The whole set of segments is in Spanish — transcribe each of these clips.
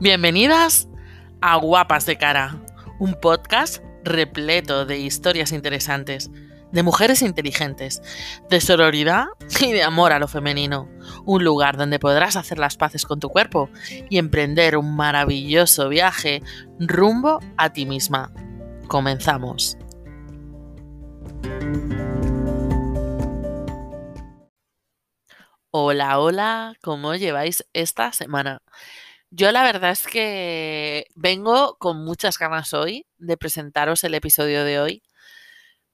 Bienvenidas a Guapas de Cara, un podcast repleto de historias interesantes, de mujeres inteligentes, de sororidad y de amor a lo femenino. Un lugar donde podrás hacer las paces con tu cuerpo y emprender un maravilloso viaje rumbo a ti misma. Comenzamos. Hola, hola, ¿cómo lleváis esta semana? Yo la verdad es que vengo con muchas ganas hoy de presentaros el episodio de hoy,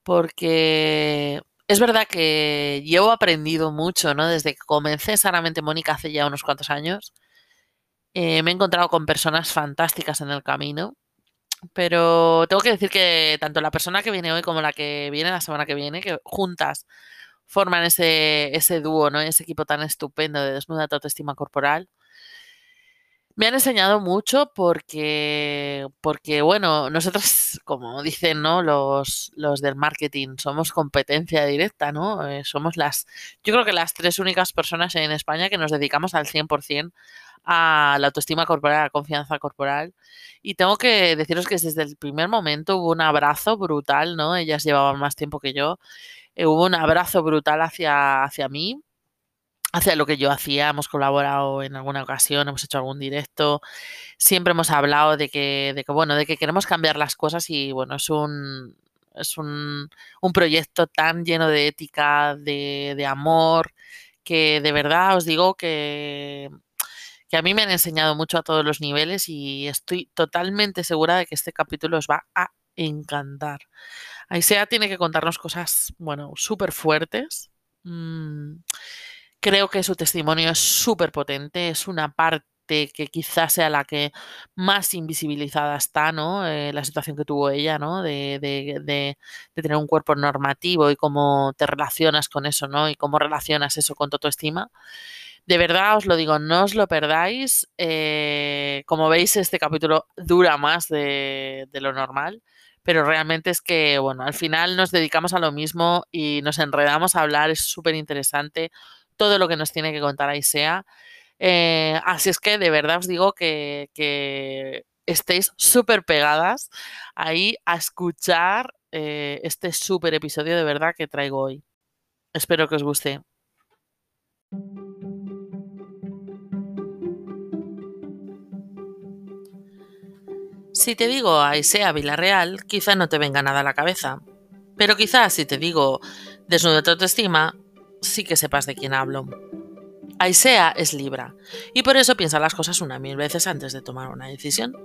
porque es verdad que llevo aprendido mucho, ¿no? Desde que comencé Sanamente Mónica hace ya unos cuantos años. Eh, me he encontrado con personas fantásticas en el camino, pero tengo que decir que tanto la persona que viene hoy como la que viene la semana que viene, que juntas forman ese, ese dúo, ¿no? Ese equipo tan estupendo de Desnuda tu autoestima corporal me han enseñado mucho porque, porque bueno, nosotros, como dicen, ¿no? Los, los del marketing, somos competencia directa, ¿no? Eh, somos las, yo creo que las tres únicas personas en España que nos dedicamos al 100% a la autoestima corporal, a la confianza corporal. Y tengo que deciros que desde el primer momento hubo un abrazo brutal, ¿no? Ellas llevaban más tiempo que yo. Eh, hubo un abrazo brutal hacia, hacia mí hacia lo que yo hacía, hemos colaborado en alguna ocasión, hemos hecho algún directo, siempre hemos hablado de que, de que bueno, de que queremos cambiar las cosas y bueno, es un es un, un proyecto tan lleno de ética, de, de, amor, que de verdad os digo que, que a mí me han enseñado mucho a todos los niveles y estoy totalmente segura de que este capítulo os va a encantar. Aisea tiene que contarnos cosas, bueno, súper fuertes. Mmm, Creo que su testimonio es súper potente, es una parte que quizás sea la que más invisibilizada está, ¿no? Eh, la situación que tuvo ella, ¿no? De, de, de, de, tener un cuerpo normativo y cómo te relacionas con eso, ¿no? Y cómo relacionas eso con tu autoestima. De verdad os lo digo, no os lo perdáis. Eh, como veis, este capítulo dura más de, lo normal pero realmente es que, bueno, al final nos dedicamos a lo mismo y nos enredamos a hablar, es súper interesante todo lo que nos tiene que contar Aisea. Eh, así es que de verdad os digo que, estéis súper pegadas ahí a escuchar eh, este súper episodio de verdad que traigo hoy. Espero que os guste. Si te digo Aisea Villarreal, quizá no te venga nada a la cabeza. Pero quizás si te digo desnuda tu autoestima, sí que sepas de quién hablo. Aisea es Libra, y por eso piensa las cosas una mil veces antes de tomar una decisión.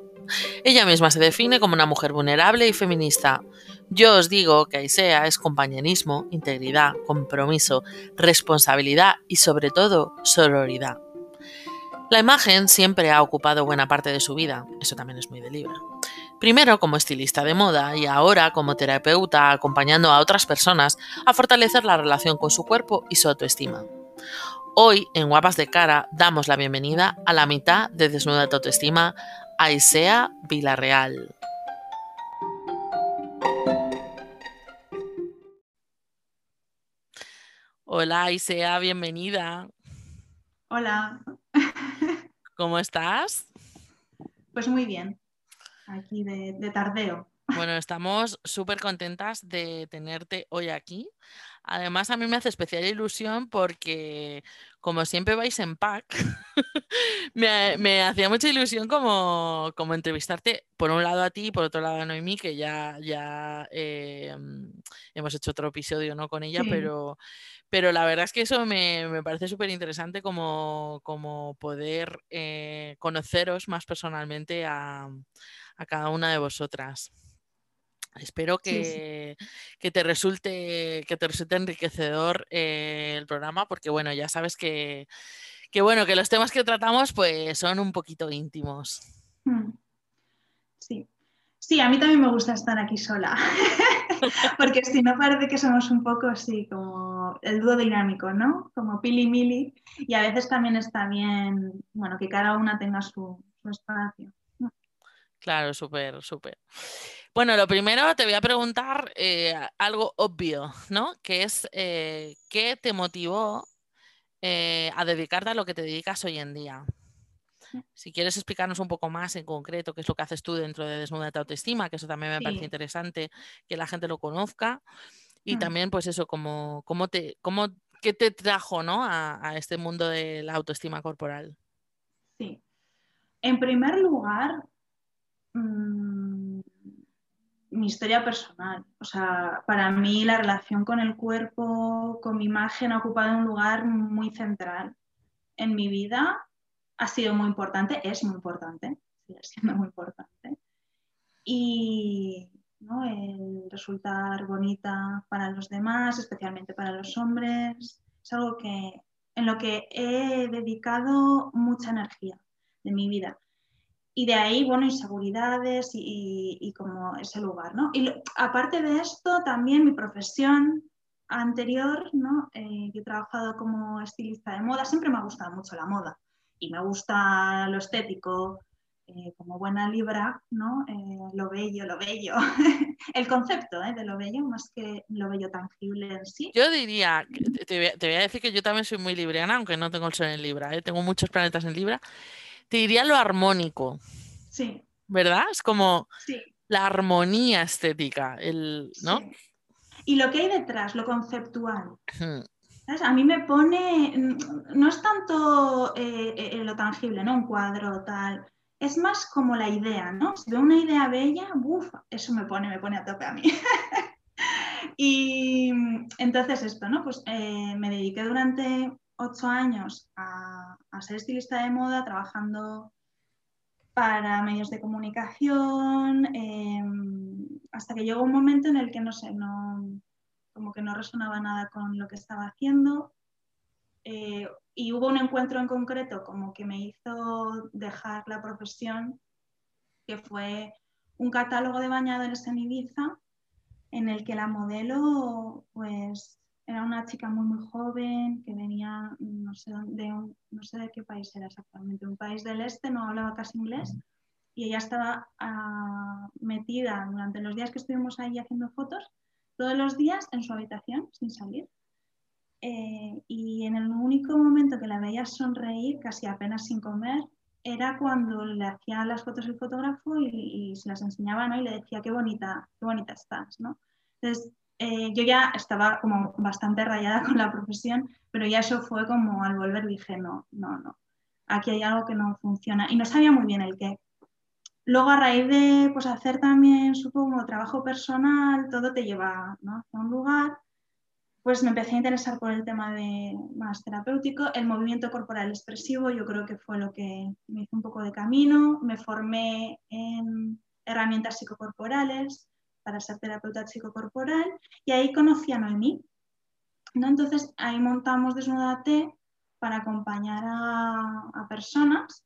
Ella misma se define como una mujer vulnerable y feminista. Yo os digo que Aisea es compañerismo, integridad, compromiso, responsabilidad y sobre todo sororidad. La imagen siempre ha ocupado buena parte de su vida, eso también es muy de Libra. Primero como estilista de moda y ahora como terapeuta acompañando a otras personas a fortalecer la relación con su cuerpo y su autoestima. Hoy en Guapas de Cara damos la bienvenida a la mitad de Desnuda tu autoestima, Aisea Villarreal. Hola Aisea, bienvenida. Hola. ¿Cómo estás? Pues muy bien aquí de, de tardeo. Bueno, estamos súper contentas de tenerte hoy aquí. Además, a mí me hace especial ilusión porque, como siempre vais en pack, me, me, hacía mucha ilusión como, como, entrevistarte por un lado a ti y por otro lado a Noemí, que ya, ya eh, hemos hecho otro episodio ¿no? con ella, sí. pero, pero la verdad es que eso me, me parece súper interesante como, como poder eh, conoceros más personalmente a a cada una de vosotras. Espero que, sí, sí. que, te resulte, que te resulte enriquecedor eh, el programa, porque bueno, ya sabes que, que, bueno, que los temas que tratamos pues son un poquito íntimos. Hmm. Sí. Sí, a mí también me gusta estar aquí sola, porque si no parece que somos un poco así como el dúo dinámico, ¿no? Como Pili Mili, y a veces también está bien, bueno, que cada una tenga su, su espacio. Claro, súper, súper. Bueno, lo primero te voy a preguntar eh, algo obvio, ¿no? Que es, eh, ¿qué te motivó eh, a dedicarte a lo que te dedicas hoy en día? Si quieres explicarnos un poco más en concreto qué es lo que haces tú dentro de Desnuda tu autoestima, que eso también me parece interesante que la gente lo conozca. Y mm. también, pues eso, como, cómo te, cómo, ¿qué te trajo ¿no? a, este mundo de la autoestima corporal? Sí. En primer lugar, mm, mi historia personal. O sea, para mí la relación con el cuerpo, con mi imagen, ha ocupado un lugar muy central en mi vida. Ha sido muy importante, es muy importante, sigue siendo muy importante. Y el resultar bonita para los demás, especialmente para los hombres, es algo que, en lo que he dedicado mucha energía de mi vida. Y de ahí, bueno, inseguridades y, y, como ese lugar, ¿no? Y aparte de esto, también mi profesión anterior, ¿no? Eh, yo he trabajado como estilista de moda, siempre me ha gustado mucho la moda y me gusta lo estético, eh, como buena libra, ¿no? Eh, lo bello, lo bello, el concepto de lo bello más que lo bello tangible en sí. Yo diría, te, voy a decir que yo también soy muy libriana, aunque no tengo el sol en libra, tengo muchos planetas en libra, te diría lo armónico. Sí. ¿Verdad? Es como la armonía estética, el, ¿no? Y lo que hay detrás, lo conceptual. A mí me pone, no es tanto eh, eh, lo tangible, ¿no? Un cuadro tal. Es más como la idea, ¿no? Si veo una idea bella, uff, eso me pone, me pone a tope a mí. y entonces esto, ¿no? Pues eh, me dediqué durante ocho años a, ser estilista de moda, trabajando para medios de comunicación, em, hasta que llegó un momento en el que no sé, no, como que no resonaba nada con lo que estaba haciendo. Eh, y hubo un encuentro en concreto como que me hizo dejar la profesión, que fue un catálogo de bañadores en Ibiza, en el que la modelo pues era una chica muy, muy joven que venía, no sé, de no sé de qué país era exactamente, un país del este, no hablaba casi inglés. Y ella estaba ah, metida durante los días que estuvimos ahí haciendo fotos, todos los días en su habitación, sin salir. Eh, y en el único momento que la veía sonreír, casi apenas sin comer, era cuando le hacía las fotos el fotógrafo y, se las enseñaba ¿no? y le decía qué bonita, qué bonita estás. ¿no? Entonces, eh, yo ya estaba como bastante rayada con la profesión, pero ya eso fue como al volver dije, no, no, no, aquí hay algo que no funciona y no sabía muy bien el qué. Luego a raíz de pues, hacer también, supongo, trabajo personal, todo te lleva ¿no? a un lugar, pues me empecé a interesar por el tema de más terapéutico, el movimiento corporal expresivo, yo creo que fue lo que me hizo un poco de camino, me formé en herramientas psicocorporales, para ser terapeuta psicocorporal y ahí conocí a Noemí. ¿no? Entonces ahí montamos Desnudate para acompañar a, personas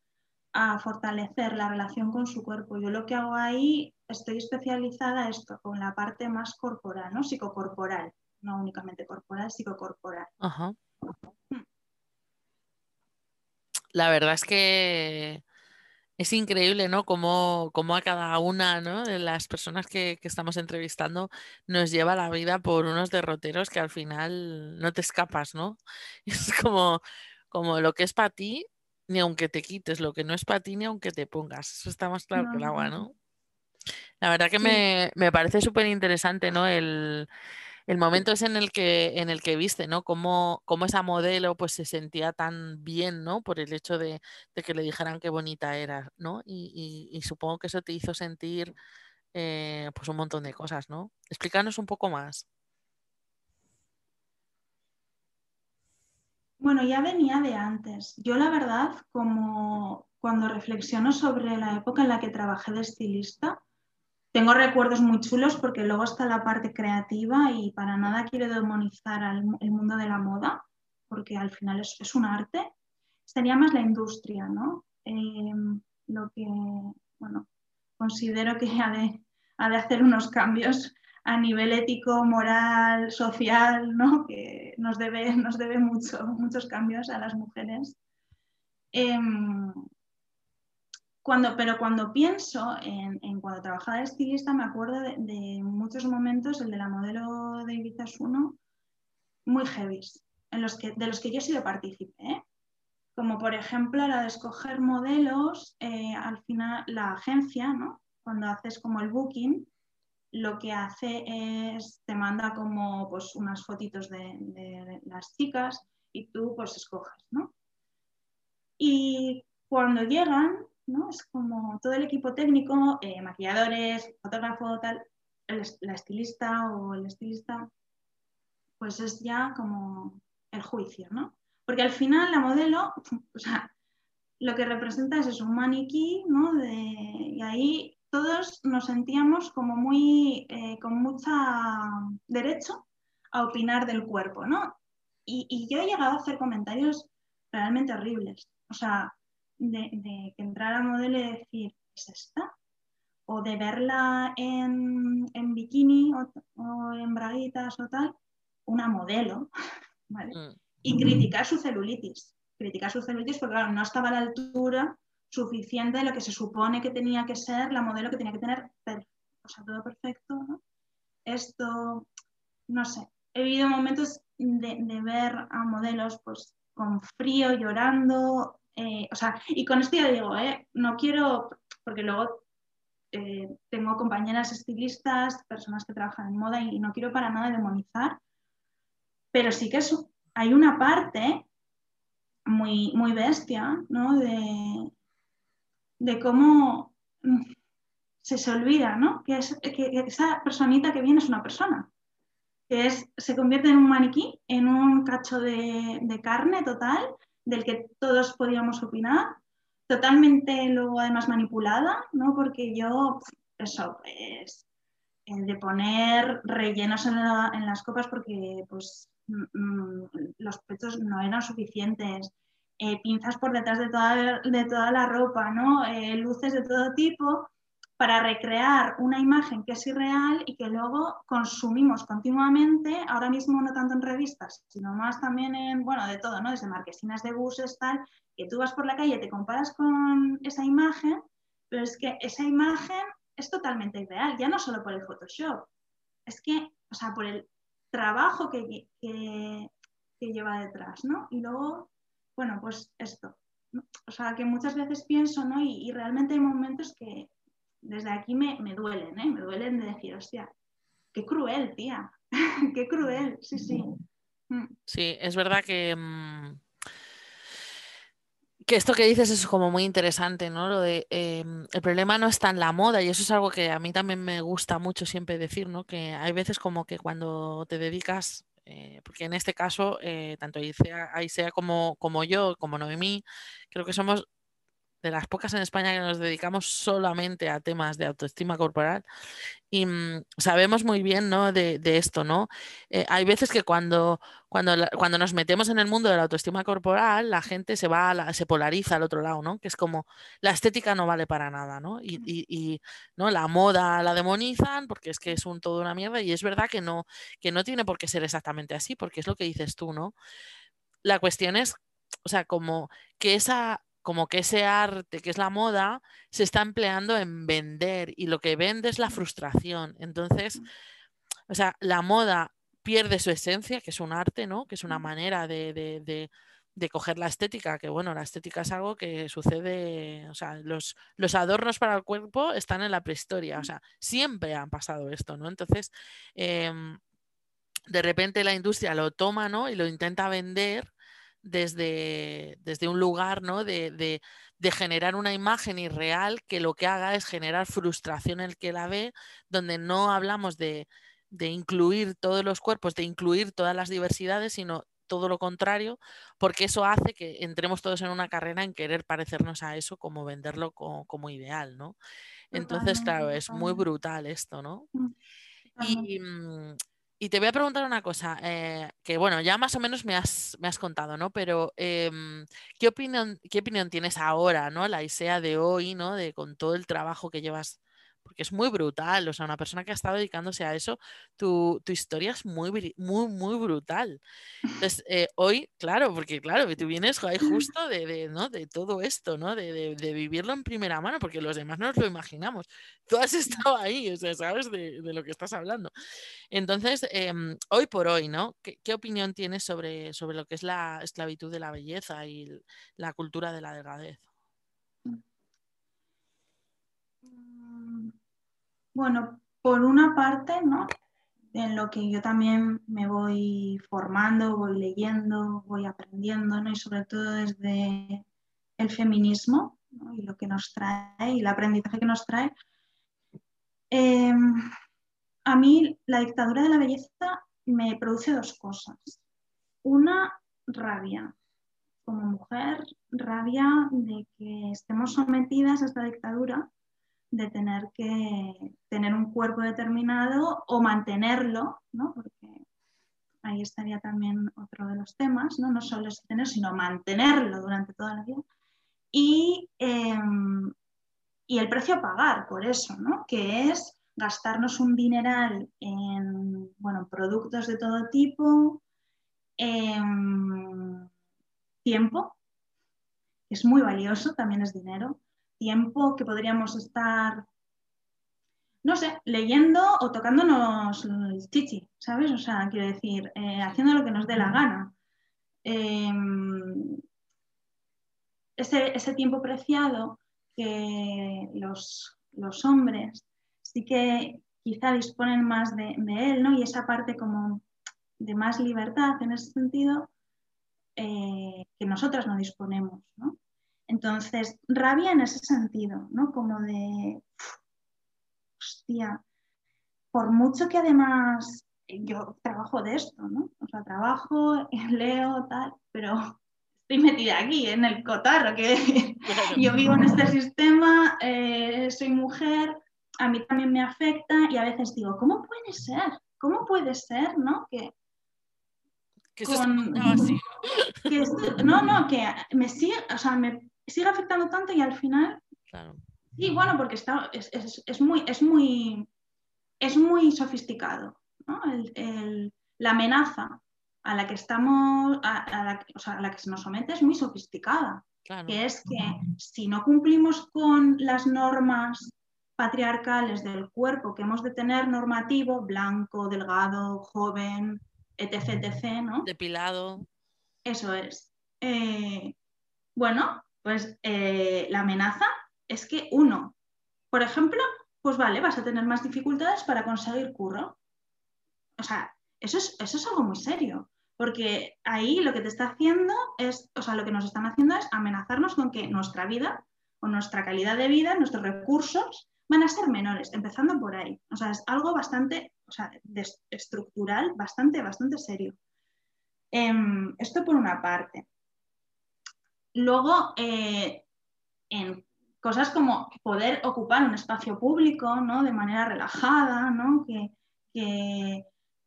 a fortalecer la relación con su cuerpo. Yo lo que hago ahí, estoy especializada esto, con la parte más corporal, ¿no? Psicocorporal, no únicamente corporal, psicocorporal. Ajá. Hmm. La verdad es que es increíble, ¿no? Cómo, a cada una de las personas que, estamos entrevistando nos lleva la vida por unos derroteros que al final no te escapas, ¿no? Es como, como lo que es para ti, ni aunque te quites, lo que no es para ti, ni aunque te pongas. Eso está más claro que el agua, ¿no? La verdad que me, me parece súper interesante, ¿no? El, el momento es en el que, en el que viste, ¿no? Cómo, cómo, esa modelo pues se sentía tan bien, ¿no? Por el hecho de, que le dijeran qué bonita era, ¿no? Y, supongo que eso te hizo sentir eh, pues un montón de cosas, ¿no? Explícanos un poco más. Bueno, ya venía de antes. Yo la verdad, como cuando reflexiono sobre la época en la que trabajé de estilista, tengo recuerdos muy chulos porque luego está la parte creativa y para nada quiero demonizar al, el mundo de la moda, porque al final es, un arte. Sería más la industria, ¿no? Em, lo que, bueno, considero que ha de, ha de hacer unos cambios a nivel ético, moral, social, ¿no? que nos debe, nos debe mucho, muchos cambios a las mujeres. Em, pero cuando pienso en, cuando trabajaba de estilista, me acuerdo de, muchos momentos, el de la modelo de Ibiza 1, muy heavy, en los que, de los que yo he sido partícipe. ¿eh? como por ejemplo la de escoger modelos, eh, al final la agencia, ¿no? cuando haces como el booking, lo que hace es, te manda como pues, unas fotitos de, las chicas y tú pues escoges, ¿no? Y cuando llegan, ¿no? Es como todo el equipo técnico, eh, maquilladores, fotógrafo, tal, la estilista o el estilista, pues es ya como el juicio, ¿no? Porque al final la modelo, o sea, lo que representa es, un maniquí, ¿no? Y ahí todos nos sentíamos como muy, eh, con mucho derecho a opinar del cuerpo, ¿no? Y, yo he llegado a hacer comentarios realmente horribles. O sea, de, de que entrar a modelo y decir, ¿es esta? O de verla en, bikini o, en braguitas o tal, una modelo, ¿vale? Mm y criticar su celulitis. Criticar su celulitis porque, claro, no estaba a la altura suficiente de lo que se supone que tenía que ser la modelo que tenía que tener, o sea, todo perfecto, ¿no? Esto, no sé, he vivido momentos de, ver a modelos pues con frío, llorando, eh, o sea, y con esto ya digo, eh, no quiero, porque luego eh, tengo compañeras estilistas, personas que trabajan en moda y no quiero para nada demonizar, pero sí que hay una parte muy, muy bestia, ¿no? De, cómo se se olvida, ¿no? Que esa personita que viene es una persona, que es, se convierte en un maniquí, en un cacho de, carne total, del que todos podíamos opinar, totalmente luego además manipulada, ¿no? Porque yo, eso, pues, de poner rellenos en, en las copas porque, pues, Mm, mm, los pechos no eran suficientes, eh, pinzas por detrás de toda, de toda la ropa, ¿no? Eh, luces de todo tipo para recrear una imagen que es irreal y que luego consumimos continuamente, ahora mismo no tanto en revistas, sino más también en, bueno, de todo, ¿no? Desde marquesinas de buses, tal, que tú vas por la calle, te comparas con esa imagen, pero es que esa imagen es totalmente irreal, ya no solo por el Photoshop, es que, o sea, por el trabajo que, lleva detrás, ¿no? Y luego, bueno, pues esto. O sea, que muchas veces pienso, ¿no? Y, realmente hay momentos que desde aquí me, duelen, ¿eh? Me duelen de decir, hostia, qué cruel, tía, qué cruel, sí, sí. Mm. Sí, es verdad que... Mm, que esto que dices es como muy interesante, ¿no? Lo de em, el problema no está en la moda y eso es algo que a mí también me gusta mucho siempre decir, ¿no? Que hay veces como que cuando te dedicas, eh, porque en este caso, eh, tanto Aisea, como, como yo, como Noemí, creo que somos de las pocas en España que nos dedicamos solamente a temas de autoestima corporal y mm, sabemos muy bien ¿no? de, esto, ¿no? Eh, hay veces que cuando, cuando, cuando nos metemos en el mundo de la autoestima corporal, la gente se va, se polariza al otro lado, ¿no? Que es como la estética no vale para nada, ¿no? Y, y, ¿no? la moda la demonizan porque es que es un todo una mierda y es verdad que no, que no tiene por qué ser exactamente así, porque es lo que dices tú, ¿no? La cuestión es, o sea, como que esa como que ese arte, que es la moda, se está empleando en vender y lo que vende es la frustración. Entonces, o sea, la moda pierde su esencia, que es un arte, ¿no? Que es una manera de, de, de, coger la estética, que bueno, la estética es algo que sucede, o sea, los, los, adornos para el cuerpo están en la prehistoria, o sea, siempre han pasado esto, ¿no? Entonces, em, de repente la industria lo toma, ¿no? Y lo intenta vender desde, desde un lugar ¿no? de, de, de, generar una imagen irreal que lo que haga es generar frustración en el que la ve, donde no hablamos de, de incluir todos los cuerpos, de incluir todas las diversidades, sino todo lo contrario, porque eso hace que entremos todos en una carrera en querer parecernos a eso como venderlo como, como ideal, ¿no? Entonces, claro, es muy brutal esto, ¿no? Mm, y, y te voy a preguntar una cosa, eh, que bueno, ya más o menos me has, me has contado, ¿no? Pero em, ¿qué, opinión, ¿qué opinión tienes ahora, ¿no? La ISEA de hoy, ¿no? De con todo el trabajo que llevas porque es muy brutal, o sea, una persona que ha estado dedicándose a eso, tu, historia es muy, muy, muy brutal. Entonces, eh, hoy, claro, porque claro, tú vienes justo de, ¿no? de todo esto, ¿no? De, vivirlo en primera mano, porque los demás no nos lo imaginamos. Tú has estado ahí, o sea, sabes de, lo que estás hablando. Entonces, em, hoy por hoy, ¿no? ¿Qué, opinión tienes sobre, sobre lo que es la esclavitud de la belleza y la cultura de la delgadez? Bueno, por una parte, ¿no? En lo que yo también me voy formando, voy leyendo, voy aprendiendo, ¿no? Y sobre todo desde el feminismo y lo que nos trae y el aprendizaje que nos trae. Em, a mí la dictadura de la belleza me produce dos cosas. Una, rabia. Como mujer, rabia de que estemos sometidas a esta dictadura de tener que tener un cuerpo determinado o mantenerlo, ¿no? porque ahí estaría también otro de los temas, no, no solo es tener, sino mantenerlo durante toda la vida. Y, em, y el precio a pagar por eso, ¿no? que es gastarnos un dineral en bueno, productos de todo tipo, en tiempo, que es muy valioso, también es dinero, tiempo que podríamos estar, no sé, leyendo o tocándonos el chichi, ¿sabes? O sea, quiero decir, eh, haciendo lo que nos dé la gana. Em, ese, tiempo preciado que los, hombres sí que quizá disponen más de, él, ¿no? Y esa parte como de más libertad en ese sentido eh, que nosotras no disponemos, ¿no? Entonces, rabia en ese sentido, ¿no? Como de, hostia, por mucho que además yo trabajo de esto, ¿no? O sea, trabajo, leo, tal, pero estoy metida aquí, en el cotarro, que yo vivo en este sistema, eh, soy mujer, a mí también me afecta y a veces digo, ¿cómo puede ser? ¿Cómo puede ser, no? Que, que así. no, no, que me sigue, o sea, me sigue afectando tanto y al final. Claro. Sí, bueno, porque está, es, muy, es, muy, es muy sofisticado. ¿no? la amenaza a la que estamos, a, la, o sea, a, la, que se nos somete es muy sofisticada. Que es que si no cumplimos con las normas patriarcales del cuerpo que hemos de tener normativo, blanco, delgado, joven, etc., etc., ¿no? Depilado. Eso es. Eh, bueno, pues eh, la amenaza es que uno, por ejemplo, pues vale, vas a tener más dificultades para conseguir curro. O sea, eso es, eso es algo muy serio, porque ahí lo que te está haciendo es, o sea, lo que nos están haciendo es amenazarnos con que nuestra vida o nuestra calidad de vida, nuestros recursos van a ser menores, empezando por ahí. O sea, es algo bastante, o sea, estructural, bastante, bastante serio. Em, esto por una parte. Luego, eh, en cosas como poder ocupar un espacio público ¿no? de manera relajada, ¿no? que,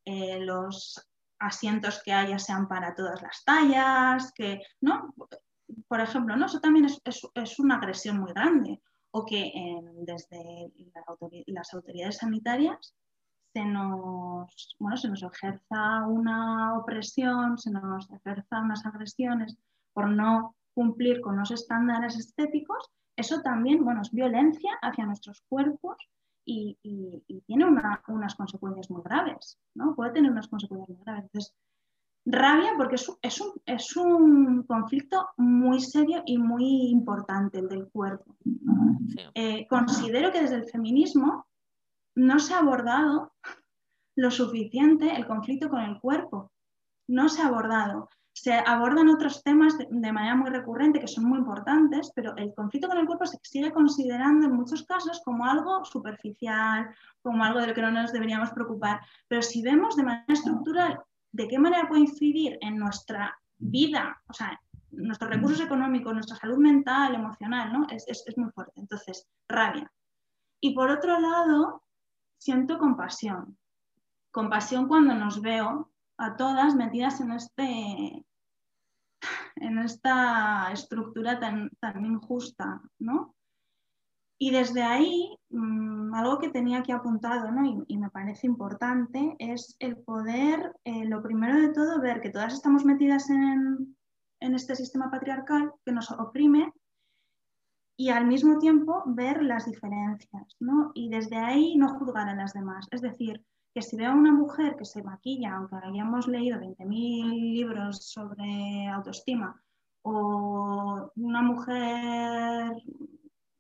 eh, los asientos que haya sean para todas las tallas, que, ¿no? por ejemplo, ¿no? eso también es, una agresión muy grande, o que desde las autoridades sanitarias se nos, bueno, se nos ejerza una opresión, se nos ejerza unas agresiones por no cumplir con los estándares estéticos, eso también bueno, es violencia hacia nuestros cuerpos y, tiene unas consecuencias muy graves, ¿no? Puede tener unas consecuencias muy graves. Entonces, rabia porque es, un, conflicto muy serio y muy importante el del cuerpo. Eh, considero que desde el feminismo no se ha abordado lo suficiente el conflicto con el cuerpo. No se ha abordado se abordan otros temas de, manera muy recurrente que son muy importantes, pero el conflicto con el cuerpo se sigue considerando en muchos casos como algo superficial, como algo de lo que no nos deberíamos preocupar. Pero si vemos de manera estructural de qué manera puede incidir en nuestra vida, o sea, nuestros recursos económicos, nuestra salud mental, emocional, ¿no? es, es muy fuerte. Entonces, rabia. Y por otro lado, siento compasión. Compasión cuando nos veo a todas metidas en, este, en esta estructura tan, tan injusta, ¿no? Y desde ahí, mm, algo que tenía aquí apuntado ¿no? y, me parece importante es el poder, eh, lo primero de todo, ver que todas estamos metidas en, en este sistema patriarcal que nos oprime y al mismo tiempo ver las diferencias, ¿no? Y desde ahí no juzgar a las demás. Es decir, que si veo a una mujer que se maquilla, aunque hayamos leído 20.000 libros sobre autoestima, o una mujer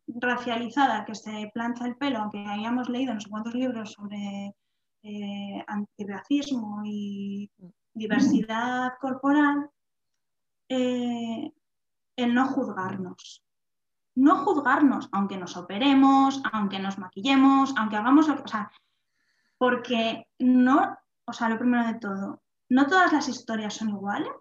racializada que se plancha el pelo, aunque hayamos leído no sé cuántos libros sobre eh, antirracismo y diversidad corporal, eh, el no juzgarnos. No juzgarnos, aunque nos operemos, aunque nos maquillemos, aunque hagamos. O sea, porque no, o sea, lo primero de todo, no todas las historias son iguales.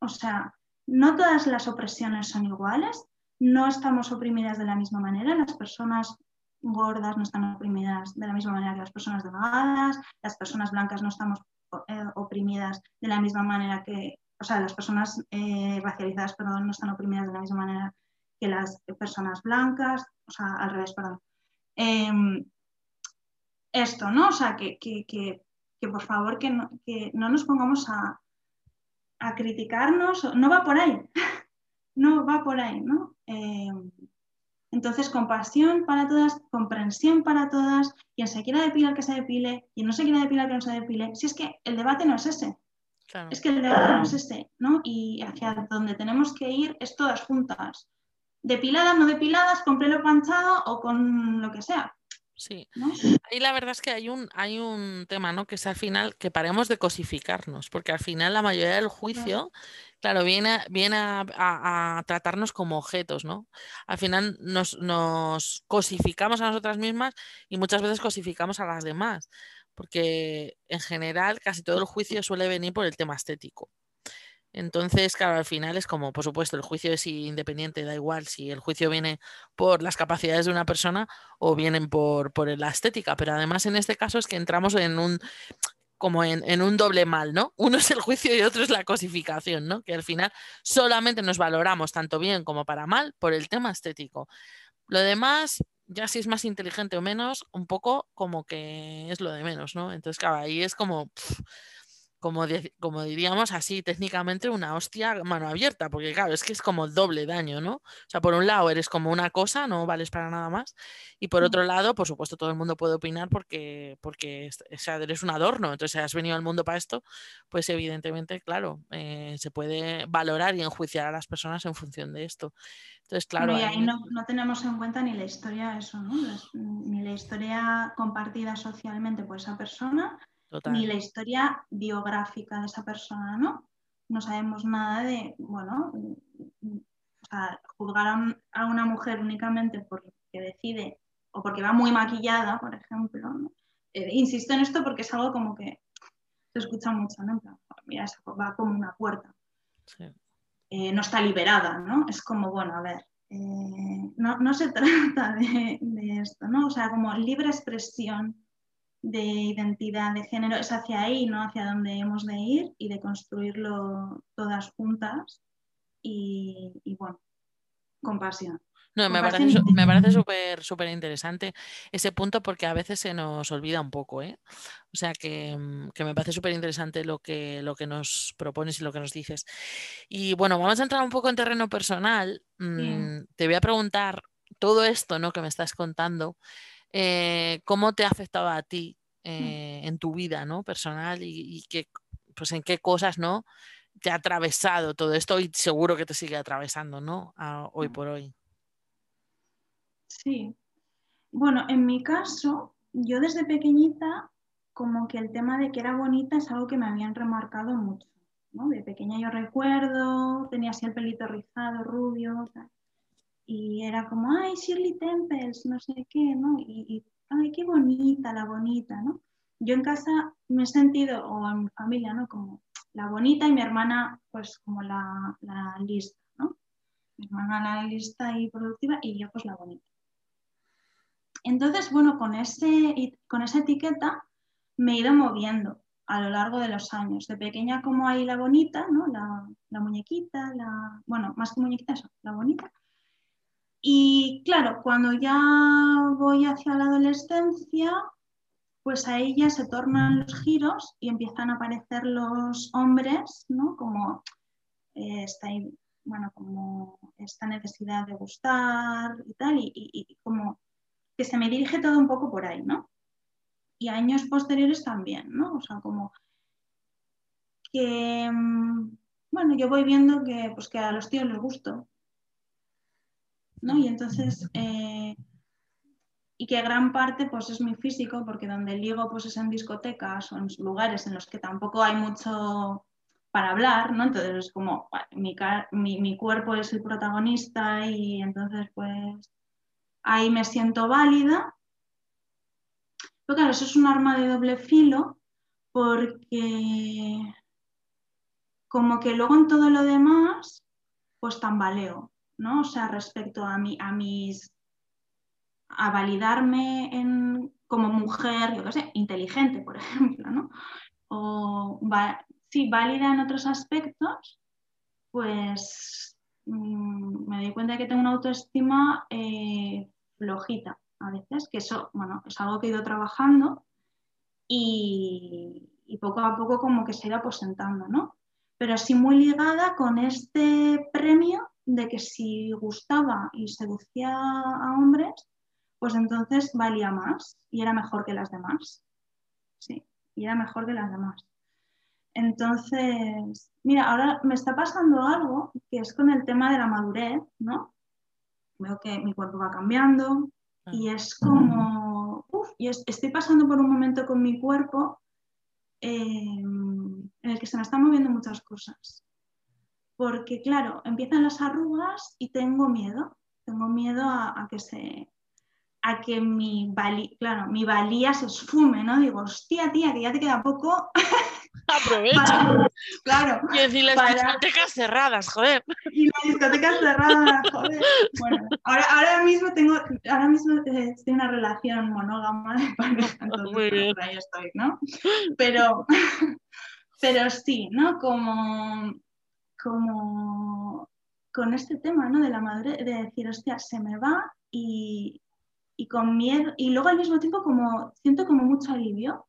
O sea, no todas las opresiones son iguales no estamos oprimidas de la misma manera, las personas gordas no están oprimidas de la misma manera que las personas delgadas, las personas blancas no estamos eh, oprimidas de la misma manera que, o sea, las personas eh, racializadas, perdón, no están oprimidas de la misma manera que las personas blancas, o sea, al revés, perdón. Em, esto, ¿no? O sea, que, por favor que no, nos pongamos a, a criticarnos, no va por ahí, no va por ahí, ¿no? Eh, entonces, compasión para todas, comprensión para todas, quien se quiera depilar que se depile, quien no se quiera depilar que no se depile. Si es que el debate no es ese. Es que el debate no es ese, ¿no? Y hacia donde tenemos que ir es todas juntas. Depiladas, no depiladas, con pelo panchado o con lo que sea. Sí. Ahí la verdad es que hay un, hay un tema, ¿no? Que es al final que paremos de cosificarnos, porque al final la mayoría del juicio Claro, viene, viene a, tratarnos como objetos, ¿no? Al final nos, nos, cosificamos a nosotras mismas y muchas veces cosificamos a las demás, porque en general casi todo el juicio suele venir por el tema estético. Entonces, claro, al final es como, por supuesto, el juicio es independiente, da igual si el juicio viene por las capacidades de una persona o vienen por, por la estética, pero además en este caso es que entramos en un, como en, un doble mal, ¿no? Uno es el juicio y otro es la cosificación, ¿no? Que al final solamente nos valoramos tanto bien como para mal por el tema estético. Lo demás, ya si es más inteligente o menos, un poco como que es lo de menos, ¿no? Entonces, claro, ahí es como como, como diríamos así técnicamente, una hostia mano abierta, porque claro, es que es como doble daño, ¿no? O sea, por un lado eres como una cosa, no vales para nada más, y por mm. otro lado, por supuesto, todo el mundo puede opinar porque, porque eres un adorno, entonces has venido al mundo para esto, pues evidentemente, claro, eh, se puede valorar y enjuiciar a las personas en función de esto. Entonces, claro. y ahí no, no, tenemos en cuenta ni la historia, eso, ¿no? ni la historia compartida socialmente por esa persona ni la historia biográfica de esa persona, ¿no? No sabemos nada de, bueno, juzgar a, una mujer únicamente porque decide o porque va muy maquillada, por ejemplo. Eh, insisto en esto porque es algo como que se escucha mucho, ¿no? Mira, va como una puerta. Eh, no está liberada, ¿no? Es como, bueno, a ver, eh, no, se trata de, de, esto, ¿no? O sea, como libre expresión de identidad de género es hacia ahí, no hacia donde hemos de ir y de construirlo todas juntas y, bueno, con pasión. No, me parece, me parece súper súper interesante ese punto porque a veces se nos olvida un poco, ¿eh? O sea que, mm, me parece súper interesante lo que, lo que nos propones y lo que nos dices. Y bueno, vamos a entrar un poco en terreno personal. Mm, te voy a preguntar todo esto ¿no? que me estás contando. Eh, cómo te ha afectado a ti mm. eh, en tu vida ¿no? personal y, pues en qué cosas ¿no? te ha atravesado todo esto y seguro que te sigue atravesando ¿no? hoy mm. por hoy. Sí. Bueno, en mi caso, yo desde pequeñita, como que el tema de que era bonita es algo que me habían remarcado mucho. ¿no? De pequeña yo recuerdo, tenía así el pelito rizado, rubio, y era como, ay, Shirley Temples, no sé qué, ¿no? Y, ay, qué bonita, la bonita, ¿no? Yo en casa me he sentido, o en mi familia, ¿no? Como la bonita y mi hermana, pues como la, lista, ¿no? Mi hermana la lista y productiva y yo pues la bonita. Entonces, bueno, con, ese, con esa etiqueta me he ido moviendo a lo largo de los años. De pequeña como hay la bonita, ¿no? La, la muñequita, la, bueno, más que muñequita eso, la bonita Y claro, cuando ya voy hacia la adolescencia, pues ahí ya se tornan los giros y empiezan a aparecer los hombres, ¿no? Como eh, esta, bueno, como esta necesidad de gustar y tal, y, como que se me dirige todo un poco por ahí, ¿no? Y años posteriores también, ¿no? O sea, como que, mm, bueno, yo voy viendo que, pues, que a los tíos les gusto, ¿no? Y entonces, eh, y que gran parte pues es mi físico, porque donde ligo pues es en discotecas o en lugares en los que tampoco hay mucho para hablar, ¿no? Entonces es como, mi, mi, cuerpo es el protagonista y entonces pues ahí me siento válida. Pero claro, eso es un arma de doble filo porque como que luego en todo lo demás pues tambaleo, ¿no? O sea, respecto a, mi, a mis a validarme en, como mujer, yo qué sé, inteligente, por ejemplo, ¿no? O sí, válida en otros aspectos, pues mm, me doy cuenta de que tengo una autoestima eh, flojita a veces, que eso, bueno, es algo que he ido trabajando y, y poco a poco como que se ha ido aposentando, ¿no? Pero sí muy ligada con este premio de que si gustaba y seducía a hombres, pues entonces valía más y era mejor que las demás. Sí, y era mejor que las demás. Entonces, mira, ahora me está pasando algo que es con el tema de la madurez, ¿no? Veo que mi cuerpo va cambiando y es como, uf, y estoy pasando por un momento con mi cuerpo em, en el que se me están moviendo muchas cosas. Porque, claro, empiezan las arrugas y tengo miedo. Tengo miedo a que se, a que mi, valía, claro, mi valía se esfume, ¿no? Digo, hostia, tía, que ya te queda poco. Aprovecha. claro. Y decir las discotecas cerradas, joder. Y las discotecas cerradas, joder. Bueno, ahora, ahora mismo tengo, ahora mismo eh, estoy en una relación monógama de pareja, entonces Muy bien. ahí estoy, ¿no? Pero, pero sí, ¿no? Como, como con este tema, ¿no? De la madre, de decir, hostia, se me va y, y con miedo, y luego al mismo tiempo como siento como mucho alivio.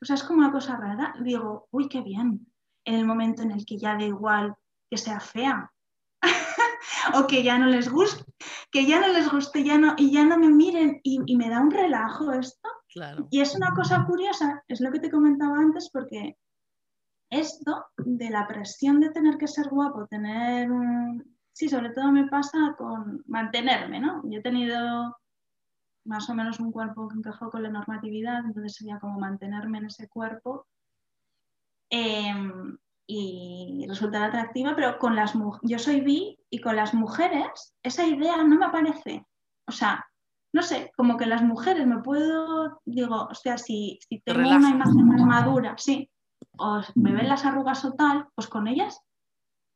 O sea, es como una cosa rara. Digo, uy, qué bien. En el momento en el que ya da igual que sea fea o que ya no les guste, que ya no les guste ya no, y ya no me miren y, me da un relajo esto. Claro. Y es una cosa curiosa, es lo que te comentaba antes, porque esto de la presión de tener que ser guapo, tener un... Sí, sobre todo me pasa con mantenerme, ¿no? Yo he tenido más o menos un cuerpo que encajó con la normatividad, entonces sería como mantenerme en ese cuerpo em, y resultar atractiva, pero con las yo soy bi y con las mujeres esa idea no me aparece. O sea, no sé, como que las mujeres me puedo, digo, o sea, si, si tengo una imagen más madura, sí, o me ven las arrugas o tal, pues con ellas,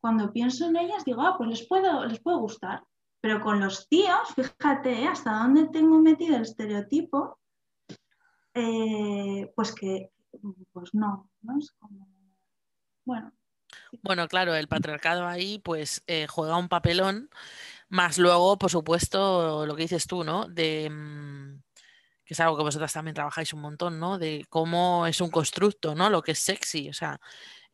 cuando pienso en ellas, digo, ah, pues les puedo, les puedo gustar. Pero con los tíos, fíjate ¿eh? hasta dónde tengo metido el estereotipo, eh, pues que, pues no, ¿no? Es como, bueno. Bueno, claro, el patriarcado ahí pues eh, juega un papelón, más luego, por supuesto, lo que dices tú, ¿no? De, mm, que es algo que vosotras también trabajáis un montón, ¿no? De cómo es un constructo, ¿no? Lo que es sexy, o sea,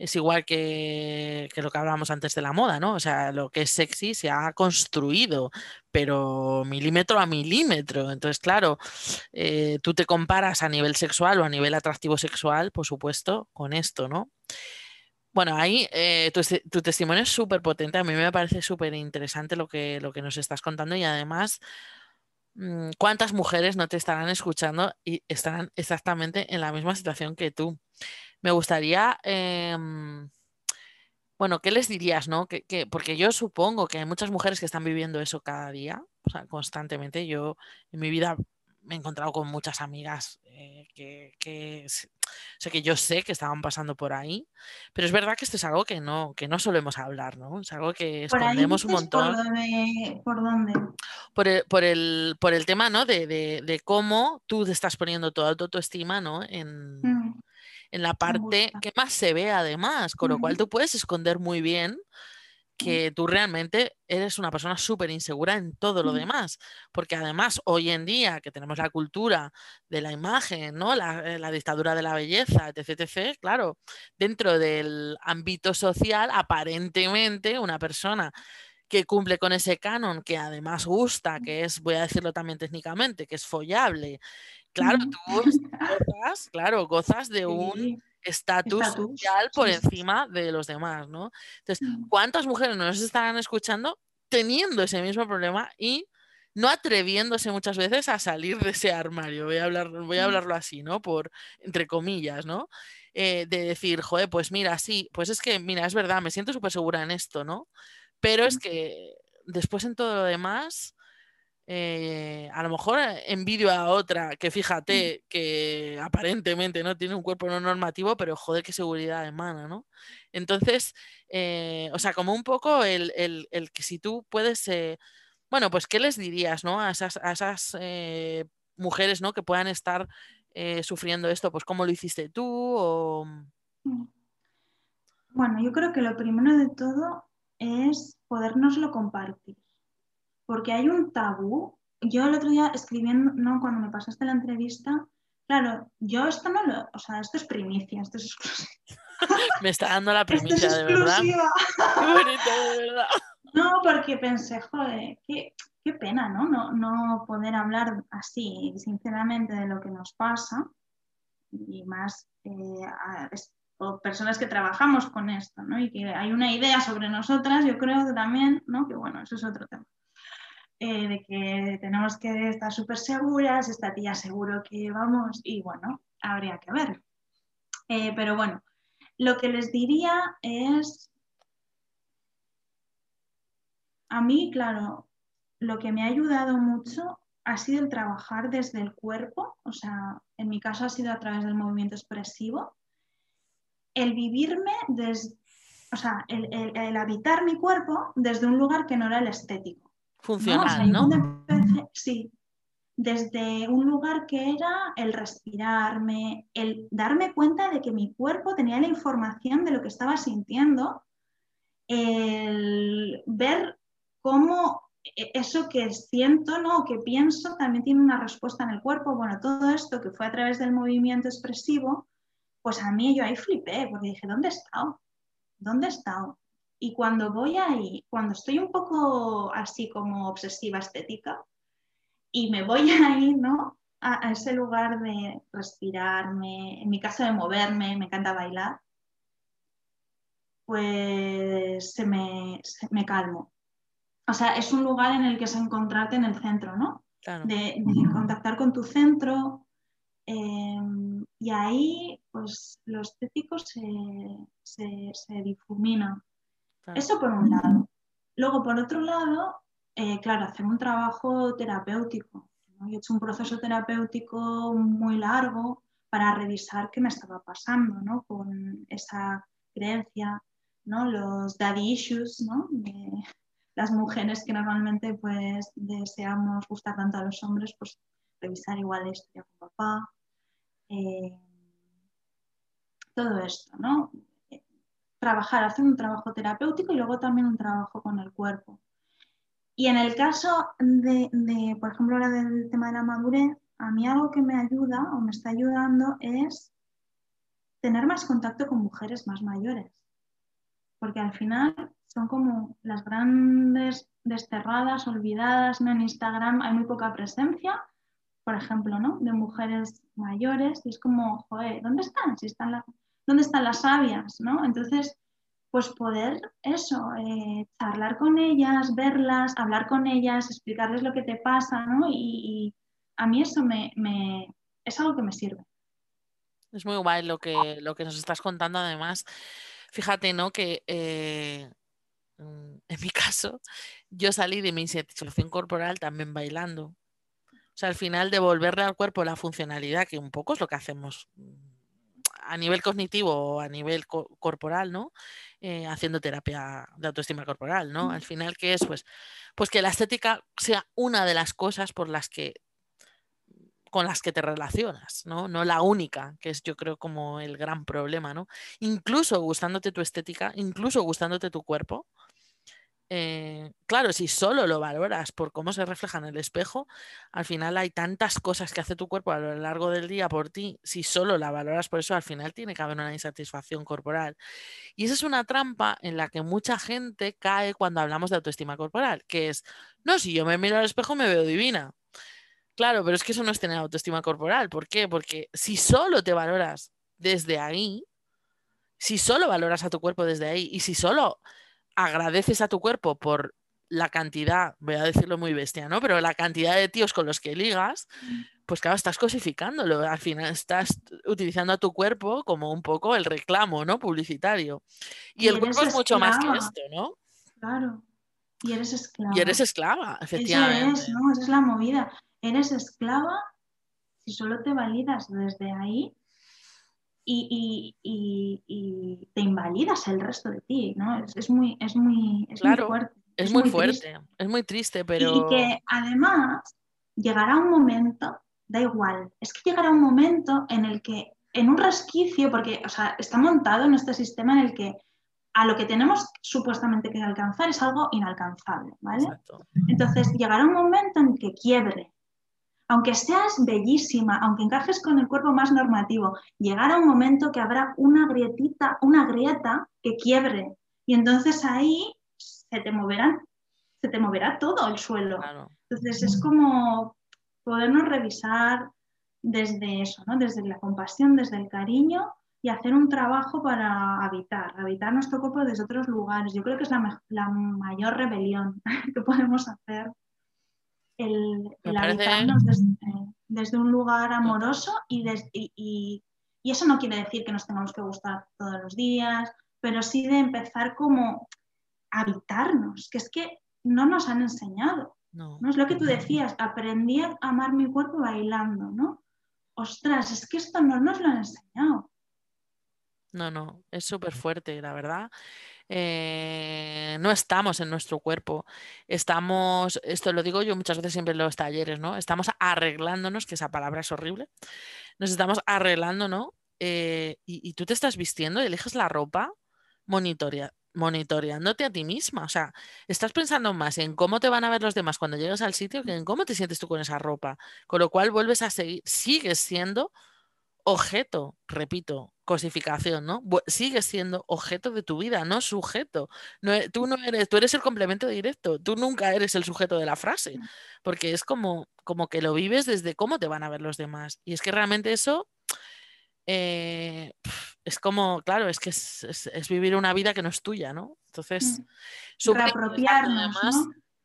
es igual que, lo que hablábamos antes de la moda, ¿no? O sea, lo que es sexy se ha construido, pero milímetro a milímetro. Entonces, claro, eh, tú te comparas a nivel sexual o a nivel atractivo sexual, por supuesto, con esto, ¿no? Bueno, ahí eh, tu, testimonio es súper potente, a mí me parece súper interesante lo que, lo que nos estás contando y además, ¿cuántas mujeres no te estarán escuchando y estarán exactamente en la misma situación que tú? Me gustaría, em, bueno, ¿qué les dirías, no? Que, porque yo supongo que hay muchas mujeres que están viviendo eso cada día, o sea, constantemente. Yo en mi vida me he encontrado con muchas amigas eh, que, que, o que yo sé que estaban pasando por ahí, pero es verdad que esto es algo que no, que no solemos hablar, ¿no? Es algo que escondemos un montón. ¿Por dónde? ¿Por, el, por, el, por el tema, ¿no? De, de, de, cómo tú te estás poniendo toda tu autoestima, ¿no? En, mm en la parte que más se ve además, con lo cual tú puedes esconder muy bien que tú realmente eres una persona súper insegura en todo lo demás, porque además hoy en día que tenemos la cultura de la imagen, ¿no? la, eh, dictadura de la belleza, etc., etc., claro, dentro del ámbito social, aparentemente una persona que cumple con ese canon, que además gusta, que es, voy a decirlo también técnicamente, que es follable, claro, tú gozas, claro, gozas de un estatus social por encima de los demás, ¿no? Entonces, mm. ¿cuántas mujeres nos estarán escuchando teniendo ese mismo problema y no atreviéndose muchas veces a salir de ese armario? Voy a, hablar, voy a mm. hablarlo así, ¿no? Por, entre comillas, ¿no? Eh, de decir, joder, pues mira, sí, pues es que, mira, es verdad, me siento súper segura en esto, ¿no? Pero es mm. que después en todo lo demás eh, a lo mejor eh, envidio a otra que fíjate que aparentemente no tiene un cuerpo no normativo, pero joder, qué seguridad emana, ¿no? Entonces, eh, o sea, como un poco el, que si tú puedes, bueno, pues, ¿qué les dirías, ¿no? A esas, a esas mujeres, ¿no? Que puedan estar sufriendo esto, pues, ¿cómo lo hiciste tú? Mm. Bueno, yo creo que lo primero de todo es podernoslo compartir porque hay un tabú. Yo el otro día escribiendo, ¿no? cuando me pasaste la entrevista, claro, yo esto no lo, o sea, esto es primicia, esto es exclusiva. me está dando la primicia, de verdad. Qué bonito, de verdad. No, porque pensé, joder, qué, qué pena, ¿no? ¿no? No poder hablar así, sinceramente, de lo que nos pasa y más eh, o personas que trabajamos con esto, ¿no? Y que hay una idea sobre nosotras, yo creo que también, ¿no? Que bueno, eso es otro tema. Eh, de que tenemos que estar súper seguras, esta tía seguro que vamos, y bueno, habría que ver. Eh, pero bueno, lo que les diría es, a mí, claro, lo que me ha ayudado mucho ha sido el trabajar desde el cuerpo, o sea, en mi caso ha sido a través del movimiento expresivo, el vivirme desde, o sea, el habitar mi cuerpo desde un lugar que no era el estético funcional, ¿no? sí, desde un lugar que era el respirarme, el darme cuenta de que mi cuerpo tenía la información de lo que estaba sintiendo, el ver cómo e-, eso que siento, ¿no? que pienso, también tiene una respuesta en el cuerpo. Bueno, todo esto que fue a través del movimiento expresivo, pues a mí yo ahí flipé, porque dije, ¿dónde he estado? ¿Dónde he estado? Y cuando voy ahí, cuando estoy un poco así como obsesiva estética, y me voy ahí, ¿no? A, ese lugar de respirarme, en mi caso de moverme, me encanta bailar, pues se me, me calmo. O sea, es un lugar en el que es encontrarte en el centro, ¿no? De, contactar con tu centro. Em, y ahí, pues, lo estético se, se, se difumina. Eso por un lado. Luego, por otro lado, eh, claro, hacer un trabajo terapéutico. Yo he hecho un proceso terapéutico muy largo para revisar qué me estaba pasando ¿no? con esa creencia, ¿no? los daddy issues, ¿no? las mujeres que normalmente pues, deseamos gustar tanto a los hombres, pues revisar igual la historia con papá. Eh, todo esto, ¿no? Trabajar, hacer un trabajo terapéutico y luego también un trabajo con el cuerpo. Y en el caso de, por ejemplo, ahora del tema de la madurez, a mí algo que me ayuda o me está ayudando es tener más contacto con mujeres más mayores. Porque al final son como las grandes desterradas, olvidadas, ¿no? En Instagram hay muy poca presencia, por ejemplo, ¿no? De mujeres mayores y es como, joder, ¿dónde están? Si están las ¿dónde están las sabias? ¿no? Entonces, pues poder eso, eh, charlar con ellas, verlas, hablar con ellas, explicarles lo que te pasa, ¿no? Y, a mí eso me, es algo que me sirve. Es muy guay lo que, lo que nos estás contando, además. Fíjate, ¿no? Que eh, mm, en mi caso, yo salí de mi insatisfacción corporal también bailando. O sea, al final devolverle al cuerpo la funcionalidad, que un poco es lo que hacemos a nivel cognitivo o a nivel corporal, ¿no? Eh, haciendo terapia de autoestima corporal, ¿no? Al final, ¿qué es? Pues, pues que la estética sea una de las cosas por las que con las que te relacionas, ¿no? No la única, que es yo creo como el gran problema, ¿no? Incluso gustándote tu estética, incluso gustándote tu cuerpo, eh, claro, si solo lo valoras por cómo se refleja en el espejo, al final hay tantas cosas que hace tu cuerpo a lo largo del día por ti, si solo la valoras por eso, al final tiene que haber una insatisfacción corporal. Y esa es una trampa en la que mucha gente cae cuando hablamos de autoestima corporal, que es, no, si yo me miro al espejo me veo divina. Claro, pero es que eso no es tener autoestima corporal. ¿Por qué? Porque si solo te valoras desde ahí, si solo valoras a tu cuerpo desde ahí y si solo agradeces a tu cuerpo por la cantidad, voy a decirlo muy bestia, ¿no? Pero la cantidad de tíos con los que ligas, pues claro, estás cosificándolo. Al final estás utilizando a tu cuerpo como un poco el reclamo, ¿no? Publicitario. Y, el cuerpo es mucho más que esto, ¿no? Claro. Y eres esclava. Y eres esclava, efectivamente. Eso es, ¿no? Esa es la movida. Eres esclava si solo te validas desde ahí y, te invalidas el resto de ti, ¿no? Es, muy, es muy, es muy fuerte. Es, muy, fuerte, es muy triste, pero... Y que además llegará un momento, da igual, es que llegará un momento en el que, en un resquicio, porque, o sea, está montado en este sistema en el que a lo que tenemos supuestamente que alcanzar es algo inalcanzable, ¿vale? Entonces llegará un momento en que quiebre, aunque seas bellísima, aunque encajes con el cuerpo más normativo, llegará un momento que habrá una grietita, una grieta que quiebre. Y entonces ahí se te moverán, se te moverá todo el suelo. Entonces es como podernos revisar desde eso, ¿no? desde la compasión, desde el cariño y hacer un trabajo para habitar, habitar nuestro cuerpo desde otros lugares. Yo creo que es la, la mayor rebelión que podemos hacer el, habitarnos desde, un lugar amoroso y, y, eso no quiere decir que nos tengamos que gustar todos los días, pero sí de empezar como a habitarnos, que es que no nos han enseñado. No. es lo que tú decías, aprendí a amar mi cuerpo bailando, ¿no? Ostras, es que esto no nos lo han enseñado. No, no, es súper fuerte, la verdad. Eh, no estamos en nuestro cuerpo, estamos, esto lo digo yo muchas veces siempre en los talleres, ¿no? Estamos arreglándonos, que esa palabra es horrible, nos estamos arreglando, ¿no? Eh, y, tú te estás vistiendo y eliges la ropa monitoria, monitoreándote a ti misma. O sea, estás pensando más en cómo te van a ver los demás cuando llegas al sitio que en cómo te sientes tú con esa ropa. Con lo cual vuelves a seguir, sigues siendo objeto, repito, cosificación, ¿no? Sigues siendo objeto de tu vida, no sujeto. No, e, tú no eres, tú eres el complemento directo, tú nunca eres el sujeto de la frase, mm. porque es como, como que lo vives desde cómo te van a ver los demás. Y es que realmente eso eh, es como, claro, es que es, vivir una vida que no es tuya, ¿no? Entonces, mm. reapropiarnos.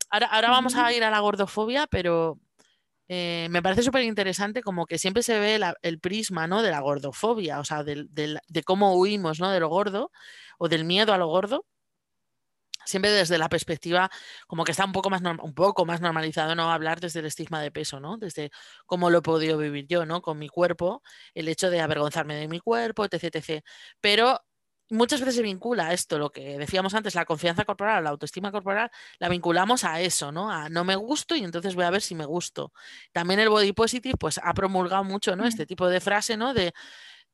Ahora, ahora vamos a ir a la gordofobia, pero eh, me parece súper interesante como que siempre se ve el prisma ¿no? de la gordofobia, o sea, de cómo huimos ¿no? de lo gordo o del miedo a lo gordo. Siempre desde la perspectiva, como que está un poco más, un poco más normalizado no hablar desde el estigma de peso, ¿no? Desde cómo lo he podido vivir yo, ¿no? Con mi cuerpo, el hecho de avergonzarme de mi cuerpo, etc, etc. Pero muchas veces se vincula a esto, lo que decíamos antes, la confianza corporal, la autoestima corporal, la vinculamos a eso, ¿no? A no me gusto y entonces voy a ver si me gusto. También el body positive, pues ha promulgado mucho, ¿no? Este tipo de frase, ¿no? De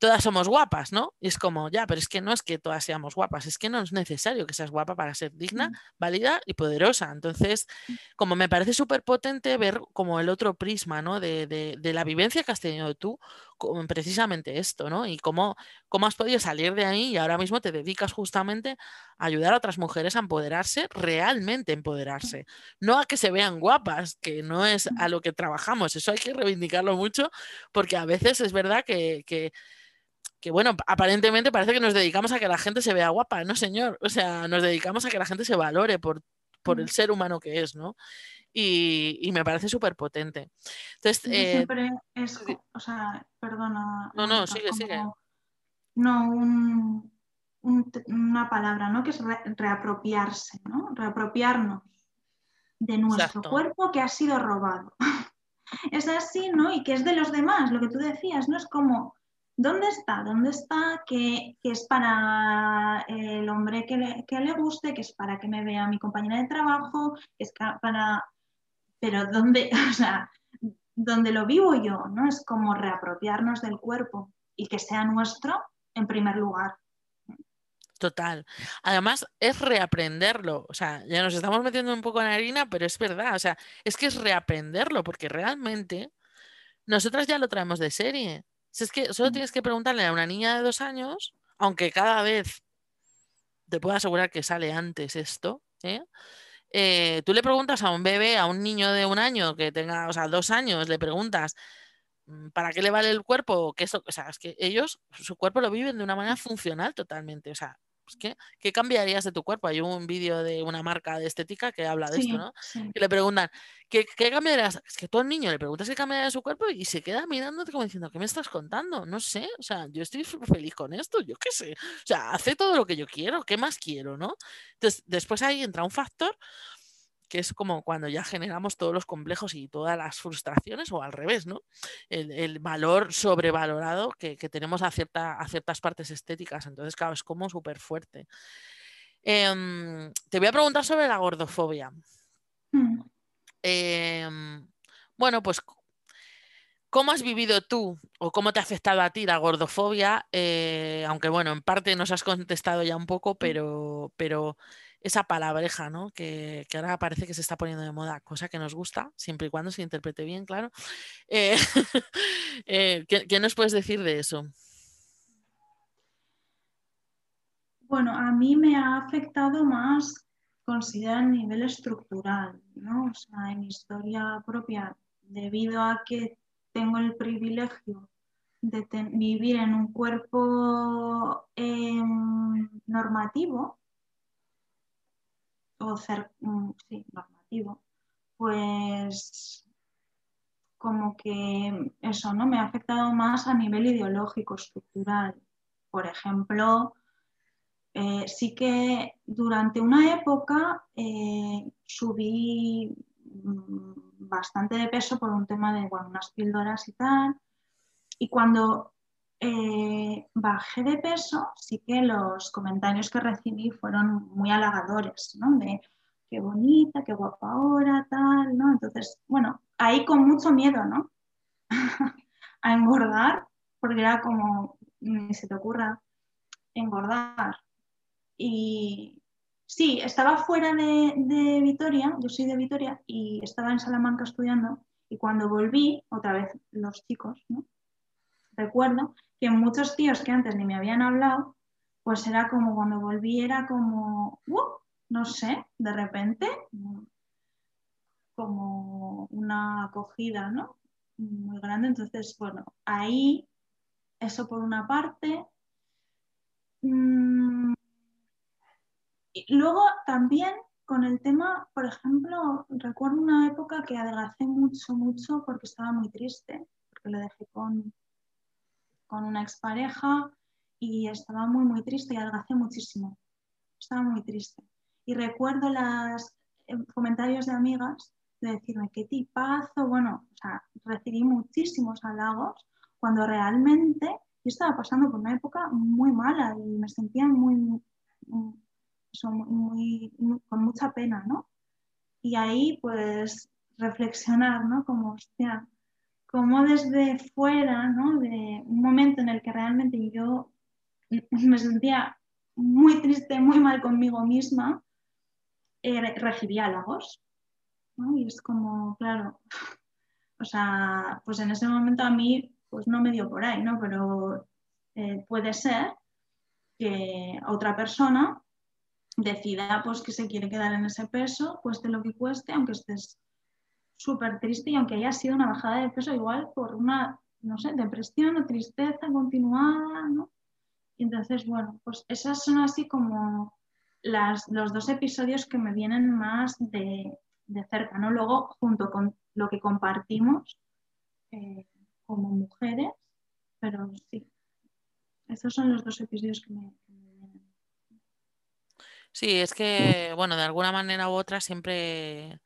todas somos guapas, ¿no? Y es como, ya, pero es que no es que todas seamos guapas, es que no es necesario que seas guapa para ser digna, mm. válida y poderosa. Entonces, mm. como me parece súper potente ver como el otro prisma, ¿no? De, de, la vivencia que has tenido tú, precisamente esto, ¿no? Y cómo, cómo has podido salir de ahí y ahora mismo te dedicas justamente a ayudar a otras mujeres a empoderarse, realmente empoderarse. No a que se vean guapas, que no es a lo que trabajamos, eso hay que reivindicarlo mucho, porque a veces es verdad que, que que bueno, aparentemente parece que nos dedicamos a que la gente se vea guapa, no señor, o sea, nos dedicamos a que la gente se valore por, por el ser humano que es, ¿no? Y, me parece súper potente. Entonces, eh, siempre es, o sea, perdona. No, no, sigue, sigue. No, un, una palabra, ¿no? Que es reapropiarse, ¿no? Reapropiarnos de nuestro cuerpo que ha sido robado. es así, ¿no? Y que es de los demás, lo que tú decías, ¿no? Es como ¿Dónde está? ¿Dónde está? Que, es para el hombre que le, guste, que es para que me vea mi compañera de trabajo, que es para... Pero ¿dónde, o sea, donde lo vivo yo, ¿no? Es como reapropiarnos del cuerpo y que sea nuestro en primer lugar. Total. Además, es reaprenderlo. O sea, ya nos estamos metiendo un poco en harina, pero es verdad. O sea, es que es reaprenderlo, porque realmente nosotras ya lo traemos de serie. Si es que solo Mm. tienes que preguntarle a una niña de dos años, aunque cada vez te puedo asegurar que sale antes esto, ¿eh? Eh, tú le preguntas a un bebé, a un niño de un año que tenga, o sea, dos años, le preguntas mm, ¿para qué le vale el cuerpo? Que eso, o sea, es que ellos, su cuerpo lo viven de una manera funcional totalmente. O sea, es que, ¿qué cambiarías de tu cuerpo? Hay un vídeo de una marca de estética que habla de esto, ¿no? sí. Que le preguntan, ¿qué, qué cambiarías? Es que tú al niño le preguntas qué cambiaría de su cuerpo y se queda mirándote como diciendo, ¿qué me estás contando? No sé, o sea, yo estoy feliz con esto, yo qué sé. O sea, hace todo lo que yo quiero, ¿qué más quiero, no? Entonces, después ahí entra un factor que es como cuando ya generamos todos los complejos y todas las frustraciones, o al revés, ¿no? El, el valor sobrevalorado que, que tenemos a, cierta, a ciertas partes estéticas. Entonces, claro, es como súper fuerte. Em, te voy a preguntar sobre la gordofobia. Mm. Em, bueno, pues, ¿cómo has vivido tú o cómo te ha afectado a ti la gordofobia? Eh, aunque, bueno, en parte nos has contestado ya un poco, pero, pero esa palabreja, ¿no? Que, que ahora parece que se está poniendo de moda, cosa que nos gusta, siempre y cuando se interprete bien, claro. Eh, eh, ¿qué, qué nos puedes decir de eso? Bueno, a mí me ha afectado más, considero a nivel estructural, ¿no? O sea, en historia propia, debido a que tengo el privilegio de vivir en un cuerpo em, normativo, o cer- mm, sí, normativo, pues como que eso, ¿no? Me ha afectado más a nivel ideológico, estructural. Por ejemplo, eh, sí que durante una época eh, subí mm, bastante de peso por un tema de bueno, unas píldoras y tal. Y cuando eh, bajé de peso, sí que los comentarios que recibí fueron muy halagadores, ¿no? De qué bonita, qué guapa ahora, tal, ¿no? Entonces, bueno, ahí con mucho miedo, ¿no? a engordar, porque era como, ni se te ocurra engordar. Y sí, estaba fuera de, de Vitoria, yo soy de Vitoria, y estaba en Salamanca estudiando, y cuando volví, otra vez los chicos, ¿no? Recuerdo que muchos tíos que antes ni me habían hablado, pues era como cuando volví, era como, no sé, de repente, como una acogida, ¿no? Muy grande. Entonces, bueno, ahí, eso por una parte. Mm, y luego también con el tema, por ejemplo, recuerdo una época que adelgacé mucho, mucho porque estaba muy triste, porque lo dejé con, con una expareja y estaba muy, muy triste y adelgacé muchísimo. Estaba muy triste. Y recuerdo los comentarios de amigas de decirme qué tipazo, bueno, o sea, recibí muchísimos halagos cuando realmente yo estaba pasando por una época muy mala y me sentía muy, muy con mucha pena, ¿no? Y ahí pues reflexionar, ¿no? Como, hostia, como desde fuera, ¿no? De un momento en el que realmente yo me sentía muy triste, muy mal conmigo misma, eh, recibí halagos. ¿no? Y es como, claro, o sea, pues en ese momento a mí pues no me dio por ahí, ¿no? Pero eh, puede ser que otra persona decida pues que se quiere quedar en ese peso, cueste lo que cueste, aunque estés súper triste y aunque haya sido una bajada de peso igual por una, no sé, depresión o tristeza continuada, ¿no? Y entonces, bueno, pues esas son así como las, los dos episodios que me vienen más de, de cerca, ¿no? Luego, junto con lo que compartimos eh, como mujeres, pero sí, esos son los dos episodios que me, que me vienen. Sí, es que, bueno, de alguna manera u otra siempre,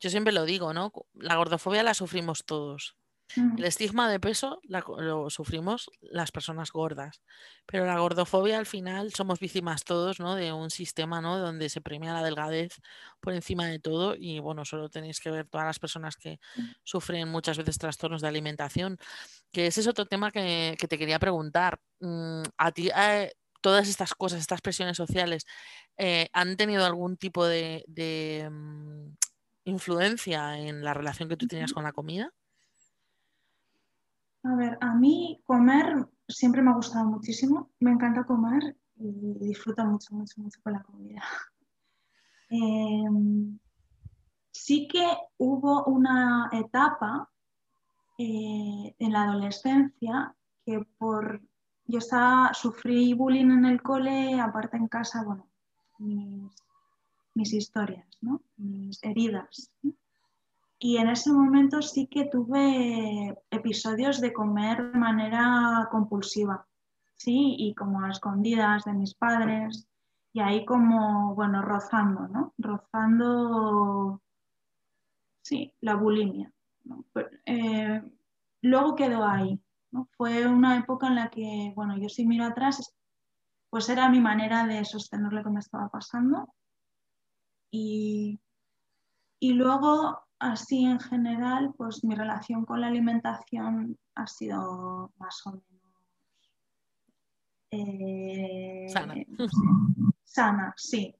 yo siempre lo digo, ¿no? La gordofobia la sufrimos todos. El estigma de peso la, lo sufrimos las personas gordas, pero la gordofobia al final somos víctimas todos, ¿no? De un sistema, ¿no? Donde se premia la delgadez por encima de todo y bueno, solo tenéis que ver todas las personas que sufren muchas veces trastornos de alimentación, que ese es otro tema que, que te quería preguntar. ¿A ti eh, todas estas cosas, estas presiones sociales, eh, han tenido algún tipo de, mm, influencia en la relación que tú tenías con la comida? A ver, a mí comer siempre me ha gustado muchísimo, me encanta comer y disfruto mucho, mucho, mucho con la comida. Em, sí que hubo una etapa eh, en la adolescencia que por yo estaba, sufrí bullying en el cole, aparte en casa, bueno, mis, historias, ¿no? mis heridas. Y en ese momento sí que tuve episodios de comer de manera compulsiva, ¿sí? Y como a escondidas de mis padres, y ahí como, bueno, rozando, ¿no? Rozando, sí, la bulimia. Eh, luego quedó ahí, fue una época en la que, bueno, yo si miro atrás, pues era mi manera de sostener lo que me estaba pasando. Y, luego, así en general, pues mi relación con la alimentación ha sido más o menos eh, sana. sana, sí.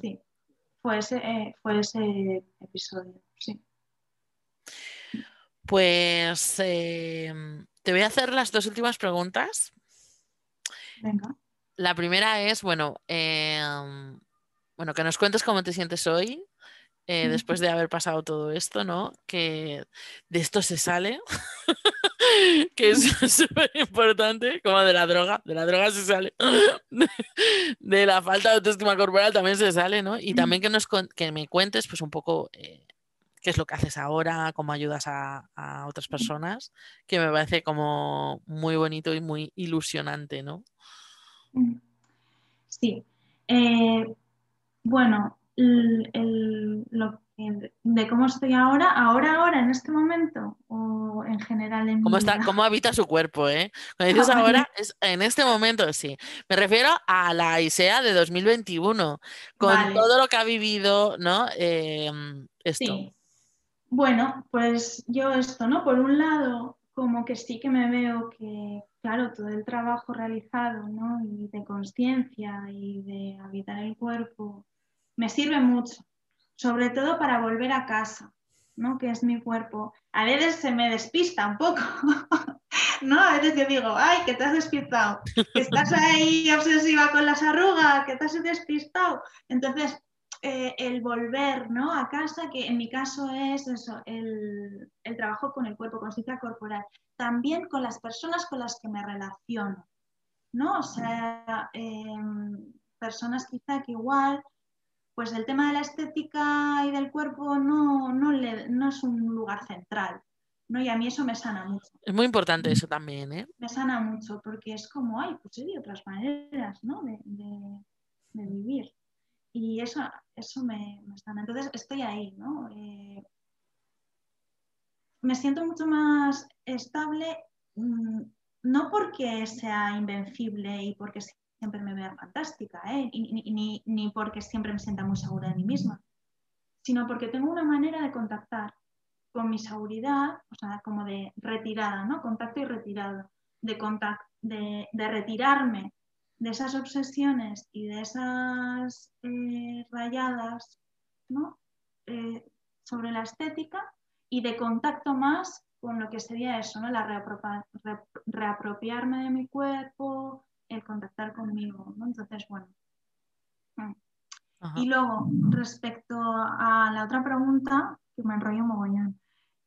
sí. Fue ese, eh, fue ese episodio, sí. Pues em, te voy a hacer las dos últimas preguntas. Venga. La primera es, bueno, em, bueno, que nos cuentes cómo te sientes hoy, eh, después de haber pasado todo esto, ¿no? Que de esto se sale, que es súper importante, como de la droga, de la droga se sale, de, la falta de autoestima corporal también se sale, ¿no? Y también que, nos, que me cuentes, pues un poco eh, qué es lo que haces ahora, cómo ayudas a, otras personas, que me parece como muy bonito y muy ilusionante, ¿no? Sí. Eh, bueno, lo de cómo estoy ahora, ahora, ahora, en este momento, o en general en ¿Cómo, está, ¿Cómo habita su cuerpo? Eh? Cuando dices ahora, es en este momento, sí. Me refiero a la ISEA de 2021, con todo lo que ha vivido, ¿no? Em, esto. Sí. Bueno, pues yo esto, ¿no? Por un lado, como que sí que me veo que, claro, todo el trabajo realizado, ¿no? Y de conciencia y de habitar el cuerpo, me sirve mucho, sobre todo para volver a casa, ¿no? Que es mi cuerpo. A veces se me despista un poco, ¿no? A veces yo digo, ay, que te has despistado, que estás ahí obsesiva con las arrugas, que te has despistado. Entonces, eh, el volver ¿no? a casa, que en mi caso es eso, el, trabajo con el cuerpo, con cita corporal, también con las personas con las que me relaciono, ¿no? O sea, em, personas quizá que igual, pues el tema de la estética y del cuerpo no, no, no es un lugar central, ¿no? Y a mí eso me sana mucho. Es muy importante eso también, ¿eh? Me sana mucho porque es como, ay, pues hay otras maneras, ¿no? de, de vivir y eso, eso me, me está. Entonces estoy ahí, ¿no? Eh, me siento mucho más estable, mm, no porque sea invencible y porque siempre me vea fantástica, ¿eh? ni, porque siempre me sienta muy segura de mí misma, sino porque tengo una manera de contactar con mi seguridad, o sea, como de retirada, ¿no? Contacto y retirado, de, de, de retirarme de esas obsesiones y de esas eh, rayadas eh, sobre la estética y de contacto más con lo que sería eso, ¿no? la reapropiarme de mi cuerpo, el contactar conmigo. Entonces, bueno. Y luego, respecto a la otra pregunta, que me enrollo mogollón,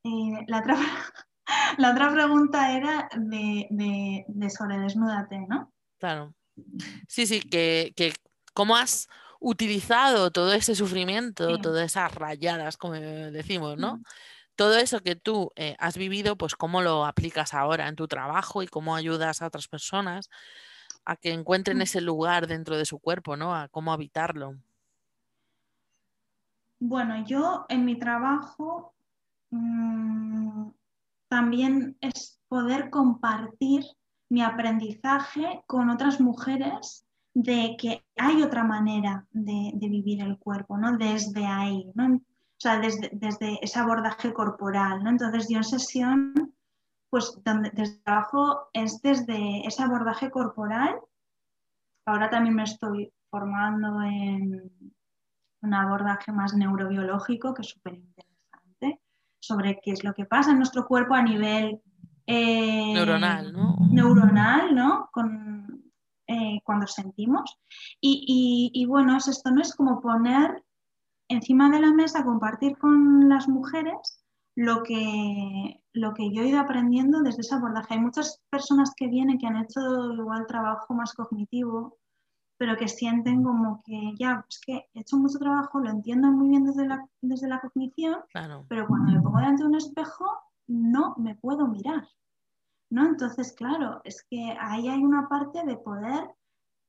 eh, la, otra, la otra pregunta era de, de, de sobre desnúdate, ¿no? Claro. Sí, sí, que, cómo has utilizado todo ese sufrimiento, todas esas rayadas, como decimos, ¿no? Todo eso que tú eh, has vivido, pues cómo lo aplicas ahora en tu trabajo y cómo ayudas a otras personas a que encuentren mm. ese lugar dentro de su cuerpo, ¿no? A cómo habitarlo. Bueno, yo en mi trabajo mm, también es poder compartir mi aprendizaje con otras mujeres de que hay otra manera de, vivir el cuerpo, ¿no? Desde ahí, ¿no? O sea, desde, ese abordaje corporal, ¿no? Entonces yo en sesión, pues donde, desde trabajo es desde ese abordaje corporal ahora también me estoy formando en un abordaje más neurobiológico, que es súper interesante, sobre qué es lo que pasa en nuestro cuerpo a nivel eh, neuronal, ¿no? Neuronal, ¿no? Con, eh, cuando sentimos. Y, bueno, esto no es como poner encima de la mesa, compartir con las mujeres lo que, lo que yo he ido aprendiendo desde ese abordaje. Hay muchas personas que vienen que han hecho igual trabajo más cognitivo, pero que sienten como que ya, es que he hecho mucho trabajo, lo entiendo muy bien desde la, desde la cognición, pero cuando me pongo delante de un espejo no me puedo mirar. ¿no? Entonces, claro, es que ahí hay una parte de poder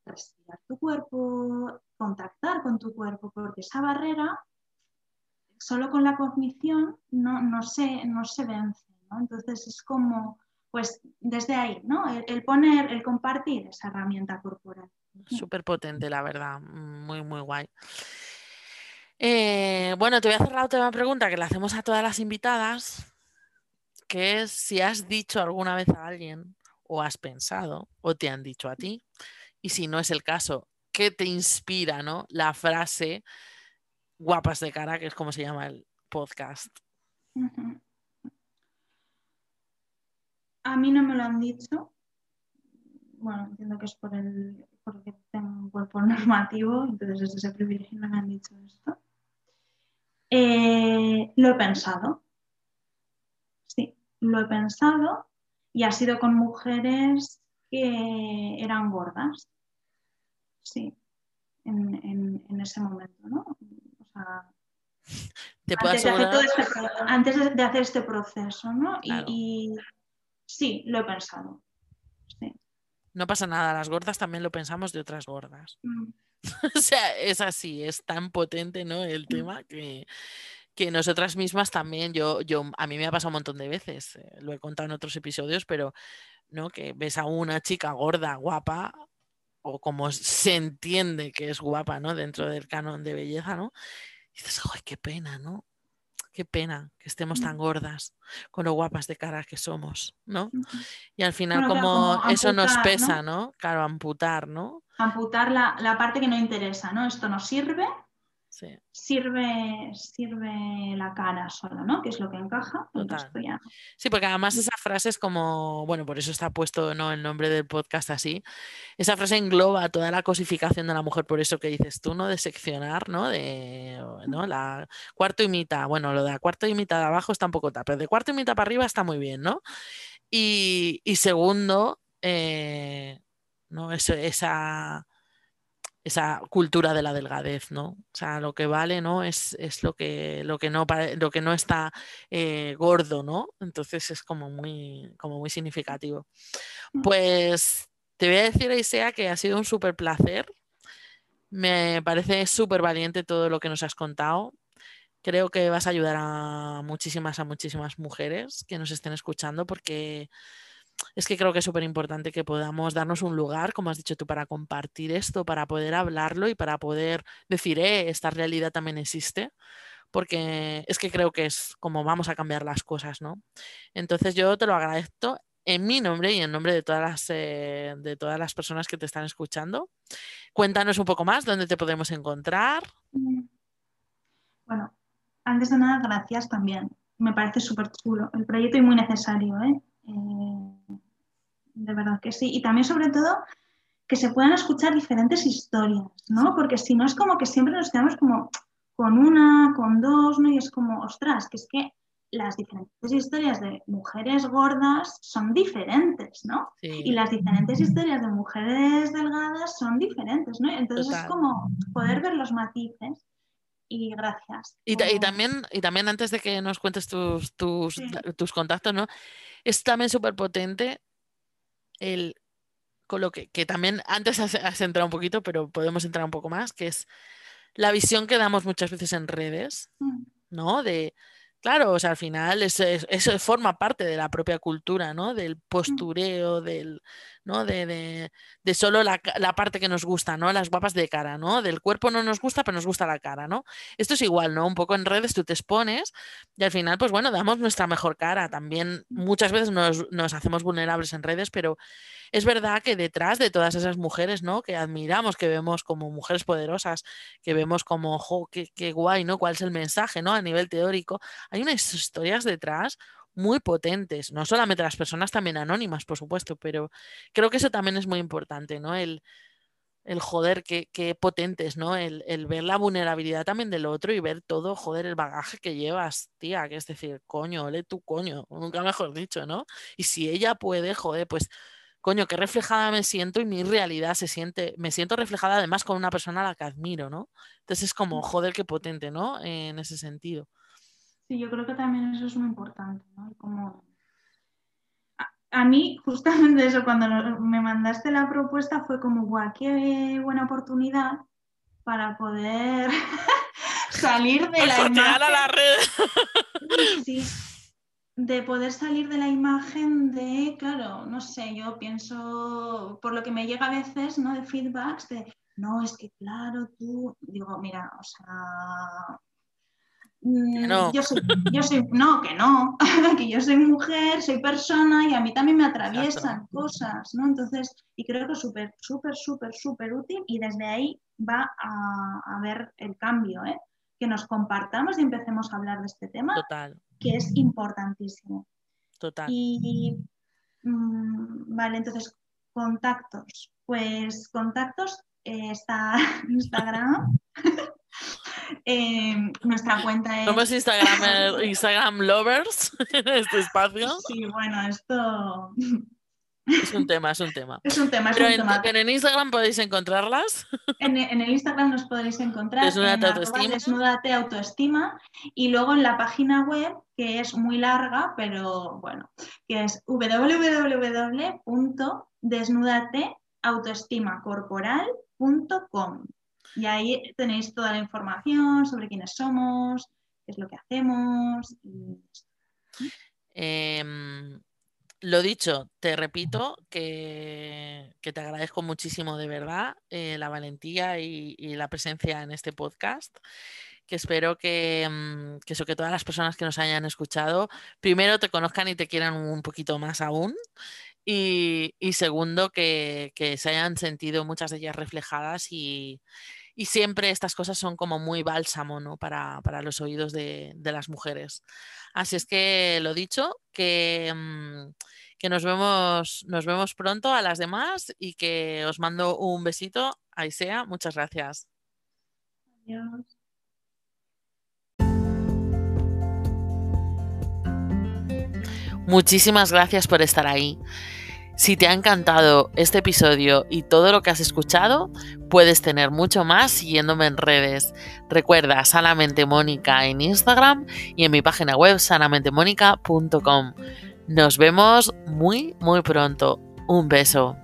respirar tu cuerpo, contactar con tu cuerpo, porque esa barrera solo con la cognición no, no, se, no se vence. Entonces es como, pues desde ahí, ¿no? El, poner, el compartir esa herramienta corporal. Súper potente, la verdad, muy, muy guay. Eh, bueno, te voy a hacer la última pregunta que le hacemos a todas las invitadas, que es si has dicho alguna vez a alguien o has pensado o te han dicho a ti, y si no es el caso, ¿qué te inspira, ¿no? La frase guapas de cara, que es como se llama el podcast. A mí no me lo han dicho. Bueno, entiendo que es por el, porque tengo un cuerpo normativo, entonces desde ese privilegio no me han dicho esto. Eh, lo he pensado. Sí, lo he pensado y ha sido con mujeres que eran gordas. Sí, en, en ese momento, ¿no? Antes, de hacer este, proceso, ¿no? Y, sí, lo he pensado. No pasa nada, las gordas también lo pensamos de otras gordas. Mm. o sea, es así, es tan potente, ¿no? El mm. tema que, que nosotras mismas también, yo, yo, a mí me ha pasado un montón de veces, eh, lo he contado en otros episodios, pero ¿no? Que ves a una chica gorda, guapa, o como se entiende que es guapa, ¿no? Dentro del canon de belleza, ¿no? Y dices, ¡ay, qué pena, ¿no? Qué pena que estemos tan gordas, con lo guapas de cara que somos, ¿no? Y al final como, eso nos pesa, ¿no? Claro, amputar, ¿no? Amputar la, la parte que no interesa, ¿no? Esto nos sirve, Sirve, sirve la cara solo, ¿no? Que es lo que encaja. Sí, porque además esa frase es como, bueno, por eso está puesto ¿no? el nombre del podcast así. Esa frase engloba toda la cosificación de la mujer, por eso que dices tú, ¿no? De seccionar, ¿no? De, ¿no? La cuarto y mitad. Bueno, lo de cuarto y mitad de abajo está un poco tal, pero de cuarto y mitad para arriba está muy bien, ¿no? Y, segundo, eh, ¿no? Eso, esa esa cultura de la delgadez, ¿no? O sea, lo que vale, ¿no? Es, es lo, que, lo, que no, lo que no está eh, gordo, ¿no? Entonces es como muy, como muy significativo. Mm. Pues te voy a decir, Isea, que ha sido un súper placer. Me parece súper valiente todo lo que nos has contado. Creo que vas a ayudar a muchísimas, a muchísimas mujeres que nos estén escuchando porque es que creo que es súper importante que podamos darnos un lugar, como has dicho tú, para compartir esto, para poder hablarlo y para poder decir, eh, esta realidad también existe, porque es que creo que es como vamos a cambiar las cosas, ¿no? Entonces yo te lo agradezco en mi nombre y en nombre de todas las, eh, de todas las personas que te están escuchando. Cuéntanos un poco más dónde te podemos encontrar. Bueno, antes de nada, gracias también. Me parece súper chulo el proyecto y muy necesario. ¿eh? Eh, de verdad que sí. Y también, sobre todo, que se puedan escuchar diferentes historias, ¿no? Porque si no es como que siempre nos quedamos como con una, con dos, ¿no? Y es como, ostras, que es que las diferentes historias de mujeres gordas son diferentes, ¿no? Y las diferentes historias de mujeres delgadas son diferentes, ¿no? Entonces es como poder ver los matices y gracias. Y, también, y también antes de que nos cuentes tus, tus, tus contactos, ¿no? Es también súper potente el con lo que, que también antes has, has, entrado un poquito, pero podemos entrar un poco más, que es la visión que damos muchas veces en redes, mm. ¿no? De, Claro, o sea, al final eso, forma parte de la propia cultura, ¿no? Del mm. postureo, del, ¿no? De, de, solo la, la, parte que nos gusta, ¿no? Las guapas de cara, ¿no? Del cuerpo no nos gusta, pero nos gusta la cara, ¿no? Esto es igual, ¿no? Un poco en redes tú te expones y al final, pues bueno, damos nuestra mejor cara. También mm. muchas veces nos, nos hacemos vulnerables en redes, pero es verdad que detrás de todas esas mujeres, ¿no? Que admiramos, que vemos como mujeres poderosas, que vemos como, qué, qué guay, ¿no? ¿Cuál es el mensaje, ¿no? A nivel teórico, hay unas historias detrás muy potentes, no solamente las personas también anónimas, por supuesto, pero creo que eso también es muy importante, ¿no? El, el joder, qué, qué potentes, ¿no? El, el, ver la vulnerabilidad también del otro y ver todo, joder, el bagaje que llevas, tía, que es decir, coño, ole tu coño, nunca mejor dicho, ¿no? Y si ella puede, joder, pues, coño, qué reflejada me siento y mi realidad se siente, me siento reflejada además con una persona a la que admiro, ¿no? Entonces es como, joder, qué potente, ¿no? En ese sentido. Sí, yo creo que también eso es muy importante, ¿no? Como a mí, justamente eso, cuando me mandaste la propuesta fue como, guau, qué buena oportunidad para poder salir de la imagen. A la red. sí, de poder salir de la imagen de, claro, no sé, yo pienso, por lo que me llega a veces, ¿no? De feedbacks de, no, es que claro, tú, digo, mira, o sea, no. Yo, soy, yo soy, no, que no, que yo soy mujer, soy persona y a mí también me atraviesan cosas, ¿no? Entonces, y creo que es súper, súper, súper, súper útil y desde ahí va a, a ver el cambio, ¿eh? Que nos compartamos y empecemos a hablar de este tema, Total. que es importantísimo. Total. Y, mmm, vale, entonces, contactos. Pues contactos, eh, está Instagram. Eh, nuestra cuenta es. Somos Instagram, Instagram lovers en este espacio. Sí, bueno, esto. Es un tema, es un tema. Es un tema, es Pero un en, tema. pero en Instagram podéis encontrarlas. En, en el Instagram nos podéis encontrar Desnúdate en autoestima. desnúdate autoestima y luego en la página web que es muy larga, pero bueno, que es www.desnudateautoestimacorporal.com y ahí tenéis toda la información sobre quiénes somos, qué es lo que hacemos. Y... Em, lo dicho, te repito que, que, te agradezco muchísimo de verdad eh, la valentía y, y, la presencia en este podcast. Que espero que, mm, que eso, que todas las personas que nos hayan escuchado, primero te conozcan y te quieran un poquito más aún. Y, y segundo, que, que, se hayan sentido muchas de ellas reflejadas y, y siempre estas cosas son como muy bálsamo ¿no? para, para los oídos de, de, las mujeres. Así es que lo dicho, que, mmm, que nos, vemos, nos vemos pronto a las demás y que os mando un besito. Ahí sea, muchas gracias. Adiós. Muchísimas gracias por estar ahí. Si te ha encantado este episodio y todo lo que has escuchado, puedes tener mucho más siguiéndome en redes. Recuerda Sanamente Mónica en Instagram y en mi página web sanamentemónica.com. Nos vemos muy, muy pronto. Un beso.